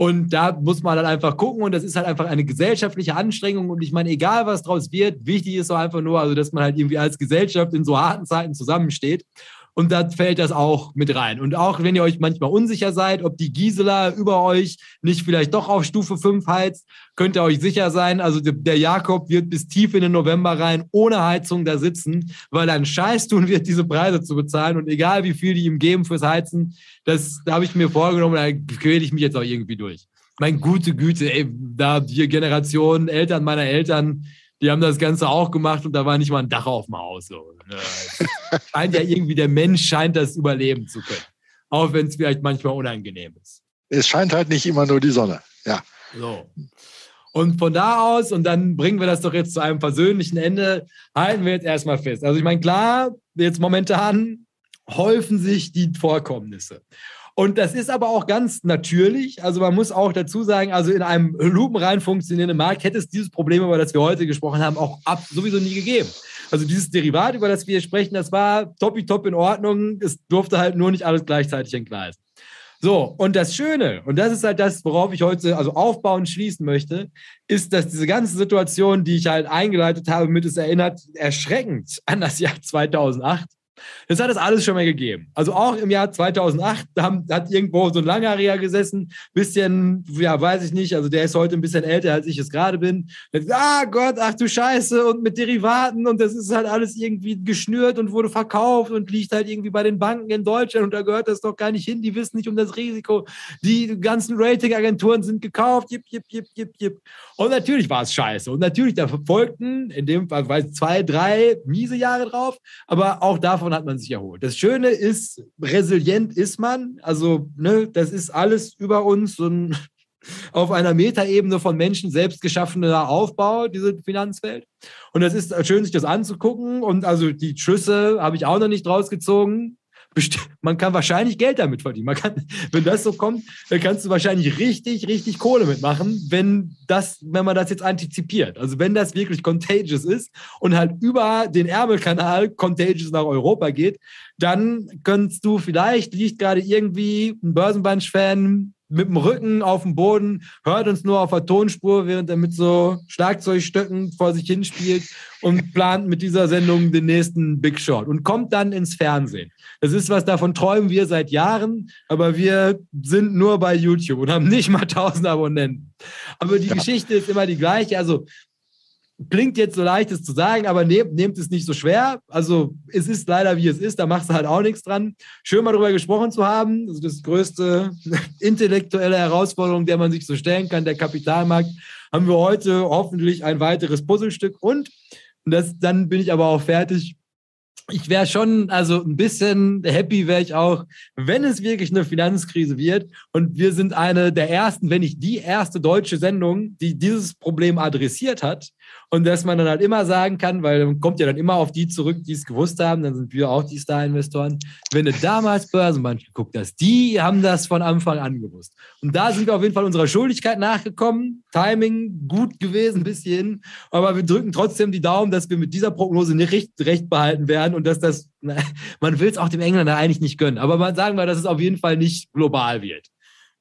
Und da muss man dann einfach gucken und das ist halt einfach eine gesellschaftliche Anstrengung und ich meine, egal was draus wird, wichtig ist so einfach nur, also dass man halt irgendwie als Gesellschaft in so harten Zeiten zusammensteht und da fällt das auch mit rein. Und auch wenn ihr euch manchmal unsicher seid, ob die Gisela über euch nicht vielleicht doch auf Stufe 5 heizt, könnt ihr euch sicher sein, also der Jakob wird bis tief in den November rein ohne Heizung da sitzen, weil er einen Scheiß tun wird, diese Preise zu bezahlen. Und egal wie viel die ihm geben fürs Heizen, das da habe ich mir vorgenommen, da quäle ich mich jetzt auch irgendwie durch. Mein gute Güte, ey, da die Generation Eltern meiner Eltern, Die haben das Ganze auch gemacht und da war nicht mal ein Dach auf dem Haus. So. Scheint ja irgendwie, der Mensch scheint das überleben zu können. Auch wenn es vielleicht manchmal unangenehm ist. Es scheint halt nicht immer nur die Sonne, ja. So. Und von da aus, und dann bringen wir das doch jetzt zu einem persönlichen Ende, halten wir jetzt erstmal fest. Also ich meine, klar, jetzt momentan häufen sich die Vorkommnisse. Und das ist aber auch ganz natürlich. Also man muss auch dazu sagen, also in einem lupenrein funktionierenden Markt hätte es dieses Problem, über das wir heute gesprochen haben, auch ab, sowieso nie gegeben. Also dieses Derivat, über das wir hier sprechen, das war top in Ordnung. Es durfte halt nur nicht alles gleichzeitig entgleisen. So, und das Schöne, und das ist halt das, worauf ich heute also aufbauen schließen möchte, ist, dass diese ganze Situation, die ich halt eingeleitet habe, mit es erinnert, erschreckend an das Jahr 2008 das hat es alles schon mal gegeben. Also auch im Jahr 2008 haben, hat irgendwo so ein Langhaariger gesessen, bisschen, ja, weiß ich nicht, also der ist heute ein bisschen älter, als ich es gerade bin. Ah Gott, ach du Scheiße, und mit Derivaten und das ist halt alles irgendwie geschnürt und wurde verkauft und liegt halt irgendwie bei den Banken in Deutschland und da gehört das doch gar nicht hin, die wissen nicht um das Risiko. Die ganzen Ratingagenturen sind gekauft, jip, jip, jip, jip, jip. Und natürlich war es scheiße. Und natürlich, da folgten in dem Fall zwei, drei miese Jahre drauf, aber auch davon davon hat man sich erholt. Das Schöne ist, resilient ist man. Also, ne, das ist alles über uns so ein auf einer Metaebene von Menschen selbst geschaffener Aufbau, diese Finanzwelt. Und es ist schön, sich das anzugucken. Und also die Schüsse habe ich auch noch nicht rausgezogen man kann wahrscheinlich Geld damit verdienen. Man kann, wenn das so kommt, dann kannst du wahrscheinlich richtig, richtig Kohle mitmachen, wenn das, wenn man das jetzt antizipiert. Also wenn das wirklich contagious ist und halt über den Ärmelkanal contagious nach Europa geht, dann kannst du vielleicht, liegt gerade irgendwie ein Börsenbunch-Fan mit dem Rücken auf dem Boden, hört uns nur auf der Tonspur, während er mit so Schlagzeugstöcken vor sich hinspielt und plant mit dieser Sendung den nächsten Big Shot und kommt dann ins Fernsehen. Das ist was, davon träumen wir seit Jahren, aber wir sind nur bei YouTube und haben nicht mal 1000 Abonnenten. Aber die ja. Geschichte ist immer die gleiche. Also klingt jetzt so leicht, es zu sagen, aber nehmt, nehmt es nicht so schwer. Also es ist leider, wie es ist, da machst du halt auch nichts dran. Schön mal darüber gesprochen zu haben. Also das größte intellektuelle Herausforderung, der man sich so stellen kann, der Kapitalmarkt, haben wir heute hoffentlich ein weiteres Puzzlestück. Und das, dann bin ich aber auch fertig ich wäre schon, also ein bisschen happy wäre ich auch, wenn es wirklich eine Finanzkrise wird. Und wir sind eine der ersten, wenn nicht die erste deutsche Sendung, die dieses Problem adressiert hat. Und dass man dann halt immer sagen kann, weil man kommt ja dann immer auf die zurück, die es gewusst haben, dann sind wir auch die Star-Investoren. Wenn du damals Börsenbank geguckt hast, die haben das von Anfang an gewusst. Und da sind wir auf jeden Fall unserer Schuldigkeit nachgekommen. Timing gut gewesen bis hierhin. Aber wir drücken trotzdem die Daumen, dass wir mit dieser Prognose nicht recht, recht behalten werden und dass das, man will es auch dem Engländer eigentlich nicht gönnen. Aber man sagen wir, dass es auf jeden Fall nicht global wird.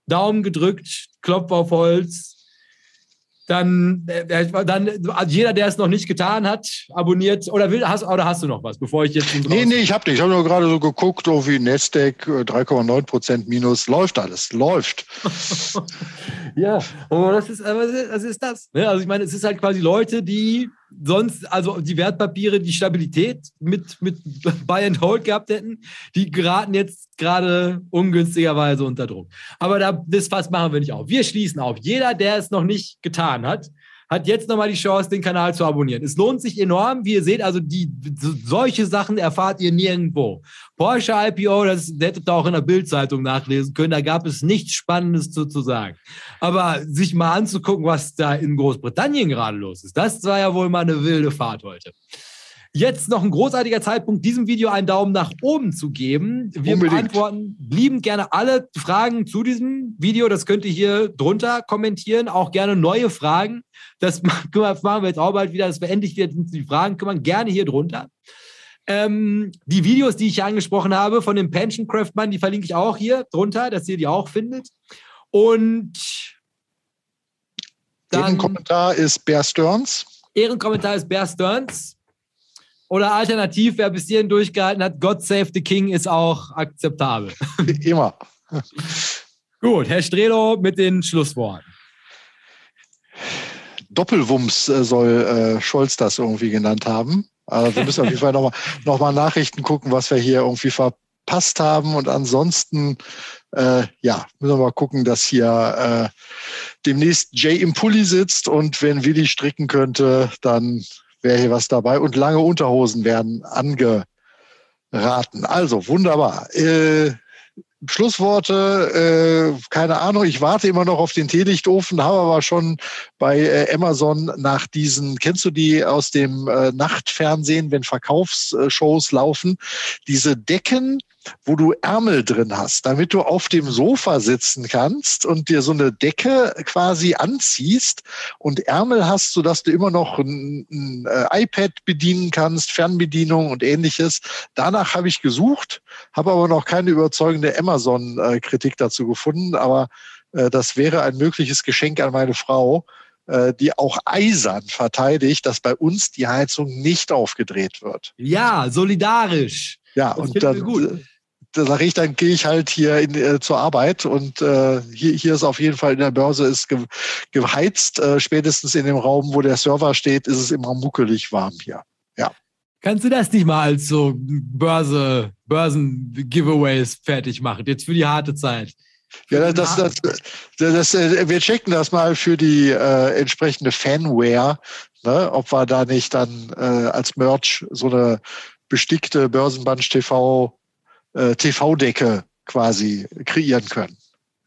Daumen gedrückt, Klopf auf Holz, dann, äh, dann also jeder, der es noch nicht getan hat, abonniert oder will, hast, oder hast du noch was, bevor ich jetzt. Nee, nee, ich habe nicht. Ich habe nur gerade so geguckt, oh, wie Nasdaq 3,9 Prozent minus. Läuft alles, läuft. ja, aber das ist, aber das ist das. Ne? Also ich meine, es ist halt quasi Leute, die sonst, also die Wertpapiere, die Stabilität mit, mit Buy and Hold gehabt hätten, die geraten jetzt gerade ungünstigerweise unter Druck. Aber da, das Fass machen wir nicht auf. Wir schließen auf. Jeder, der es noch nicht getan hat, hat jetzt nochmal die Chance, den Kanal zu abonnieren. Es lohnt sich enorm. Wie ihr seht, also die, solche Sachen erfahrt ihr nirgendwo. Porsche IPO, das hättet ihr auch in der Bildzeitung nachlesen können. Da gab es nichts Spannendes zu, zu sagen. Aber sich mal anzugucken, was da in Großbritannien gerade los ist, das war ja wohl mal eine wilde Fahrt heute. Jetzt noch ein großartiger Zeitpunkt, diesem Video einen Daumen nach oben zu geben. Wir Unbedingt. beantworten lieben gerne alle Fragen zu diesem Video. Das könnt ihr hier drunter kommentieren. Auch gerne neue Fragen. Das machen wir jetzt auch bald wieder, dass wir endlich wieder die Fragen kümmern. Gerne hier drunter. Ähm, die Videos, die ich hier angesprochen habe von dem Pension Craftman, die verlinke ich auch hier drunter, dass ihr die auch findet. Und dann, Ehrenkommentar ist Bear Stearns. Ehrenkommentar ist Bear Stearns. Oder alternativ, wer bis hierhin durchgehalten hat, God Save the King ist auch akzeptabel. Immer. Gut, Herr Strelo mit den Schlussworten. Doppelwumms äh, soll äh, Scholz das irgendwie genannt haben. Also wir müssen auf jeden Fall nochmal noch mal Nachrichten gucken, was wir hier irgendwie verpasst haben. Und ansonsten, äh, ja, müssen wir mal gucken, dass hier äh, demnächst Jay im Pulli sitzt und wenn Willi stricken könnte, dann wäre hier was dabei und lange Unterhosen werden angeraten. Also wunderbar. Äh, Schlussworte, äh, keine Ahnung, ich warte immer noch auf den Teelichtofen, habe aber schon bei äh, Amazon nach diesen, kennst du die aus dem äh, Nachtfernsehen, wenn Verkaufsshows laufen, diese Decken, wo du Ärmel drin hast, damit du auf dem Sofa sitzen kannst und dir so eine Decke quasi anziehst und Ärmel hast, sodass du immer noch ein, ein äh, iPad bedienen kannst, Fernbedienung und ähnliches. Danach habe ich gesucht, habe aber noch keine überzeugende Amazon-Kritik dazu gefunden, aber äh, das wäre ein mögliches Geschenk an meine Frau äh, die auch eisern verteidigt, dass bei uns die Heizung nicht aufgedreht wird. Ja, solidarisch. Ja, das und dann, da sage ich, dann gehe ich halt hier in, äh, zur Arbeit und äh, hier, hier ist auf jeden Fall in der Börse ist ge, geheizt. Äh, spätestens in dem Raum, wo der Server steht, ist es immer muckelig warm hier. Ja. Kannst du das nicht mal als so Börse, Börsen-Giveaways fertig machen, jetzt für die harte Zeit? Ja, das, das, das, äh, wir checken das mal für die äh, entsprechende Fanware, ne, ob wir da nicht dann äh, als Merch so eine bestickte Börsenband TV äh, TV-Decke quasi kreieren können.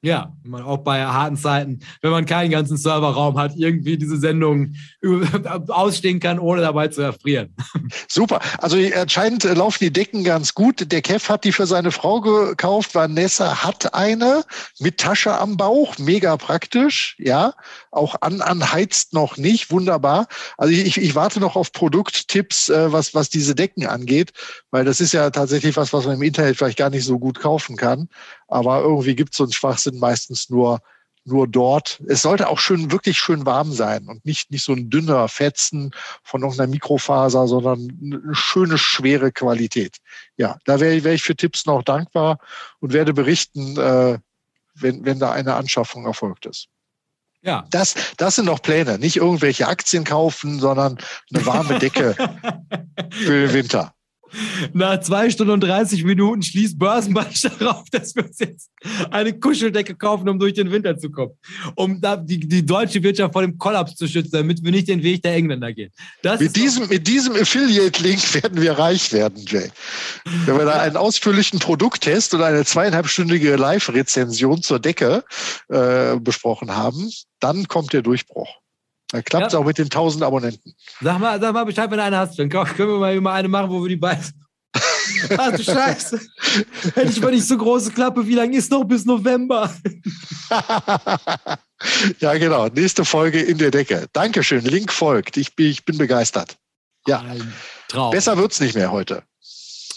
Ja, auch bei harten Zeiten, wenn man keinen ganzen Serverraum hat, irgendwie diese Sendung ausstehen kann, ohne dabei zu erfrieren. Super. Also anscheinend äh, laufen die Decken ganz gut. Der Kev hat die für seine Frau gekauft. Vanessa hat eine mit Tasche am Bauch. Mega praktisch. Ja, auch an, anheizt noch nicht. Wunderbar. Also ich, ich warte noch auf Produkttipps, äh, was, was diese Decken angeht, weil das ist ja tatsächlich was, was man im Internet vielleicht gar nicht so gut kaufen kann. Aber irgendwie gibt es so einen Schwachsinn meistens nur, nur dort. Es sollte auch schön, wirklich schön warm sein und nicht, nicht so ein dünner Fetzen von irgendeiner Mikrofaser, sondern eine schöne, schwere Qualität. Ja, da wäre wär ich für Tipps noch dankbar und werde berichten, äh, wenn, wenn da eine Anschaffung erfolgt ist. Ja. Das, das sind noch Pläne. Nicht irgendwelche Aktien kaufen, sondern eine warme Decke für den Winter. Nach zwei Stunden und 30 Minuten schließt Börsenband darauf, dass wir uns jetzt eine Kuscheldecke kaufen, um durch den Winter zu kommen. Um die, die deutsche Wirtschaft vor dem Kollaps zu schützen, damit wir nicht den Weg der Engländer gehen. Das mit, diesem, mit diesem Affiliate-Link werden wir reich werden, Jay. Wenn wir da einen ausführlichen Produkttest und eine zweieinhalbstündige Live-Rezension zur Decke äh, besprochen haben, dann kommt der Durchbruch. Da klappt es ja. auch mit den 1000 Abonnenten. Sag mal, sag mal Bescheid, wenn du eine hast. Dann können wir mal eine machen, wo wir die beiden. Ach du Scheiße. Hätte ich mal nicht so große Klappe. Wie lange ist noch bis November? ja, genau. Nächste Folge in der Decke. Dankeschön. Link folgt. Ich bin, ich bin begeistert. Ja. Traum. Besser wird es nicht mehr heute.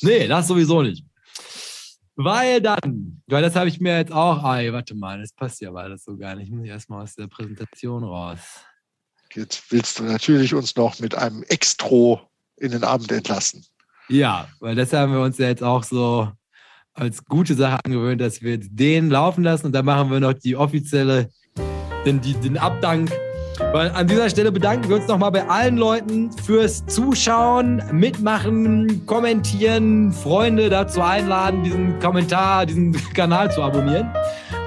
Nee, das sowieso nicht. Weil dann, weil das habe ich mir jetzt auch, ey, warte mal, das passt ja alles so gar nicht. Ich muss erstmal aus der Präsentation raus. Jetzt willst du natürlich uns noch mit einem Extro in den Abend entlassen. Ja, weil das haben wir uns ja jetzt auch so als gute Sache angewöhnt, dass wir den laufen lassen und dann machen wir noch die offizielle, den, die, den Abdank. Weil an dieser Stelle bedanken wir uns nochmal bei allen Leuten fürs Zuschauen, Mitmachen, Kommentieren, Freunde dazu einladen, diesen Kommentar, diesen Kanal zu abonnieren.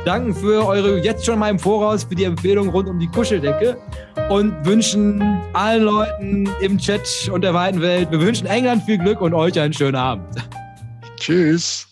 Danken für eure jetzt schon mal im Voraus für die Empfehlung rund um die Kuscheldecke und wünschen allen Leuten im Chat und der weiten Welt, wir wünschen England viel Glück und euch einen schönen Abend. Tschüss.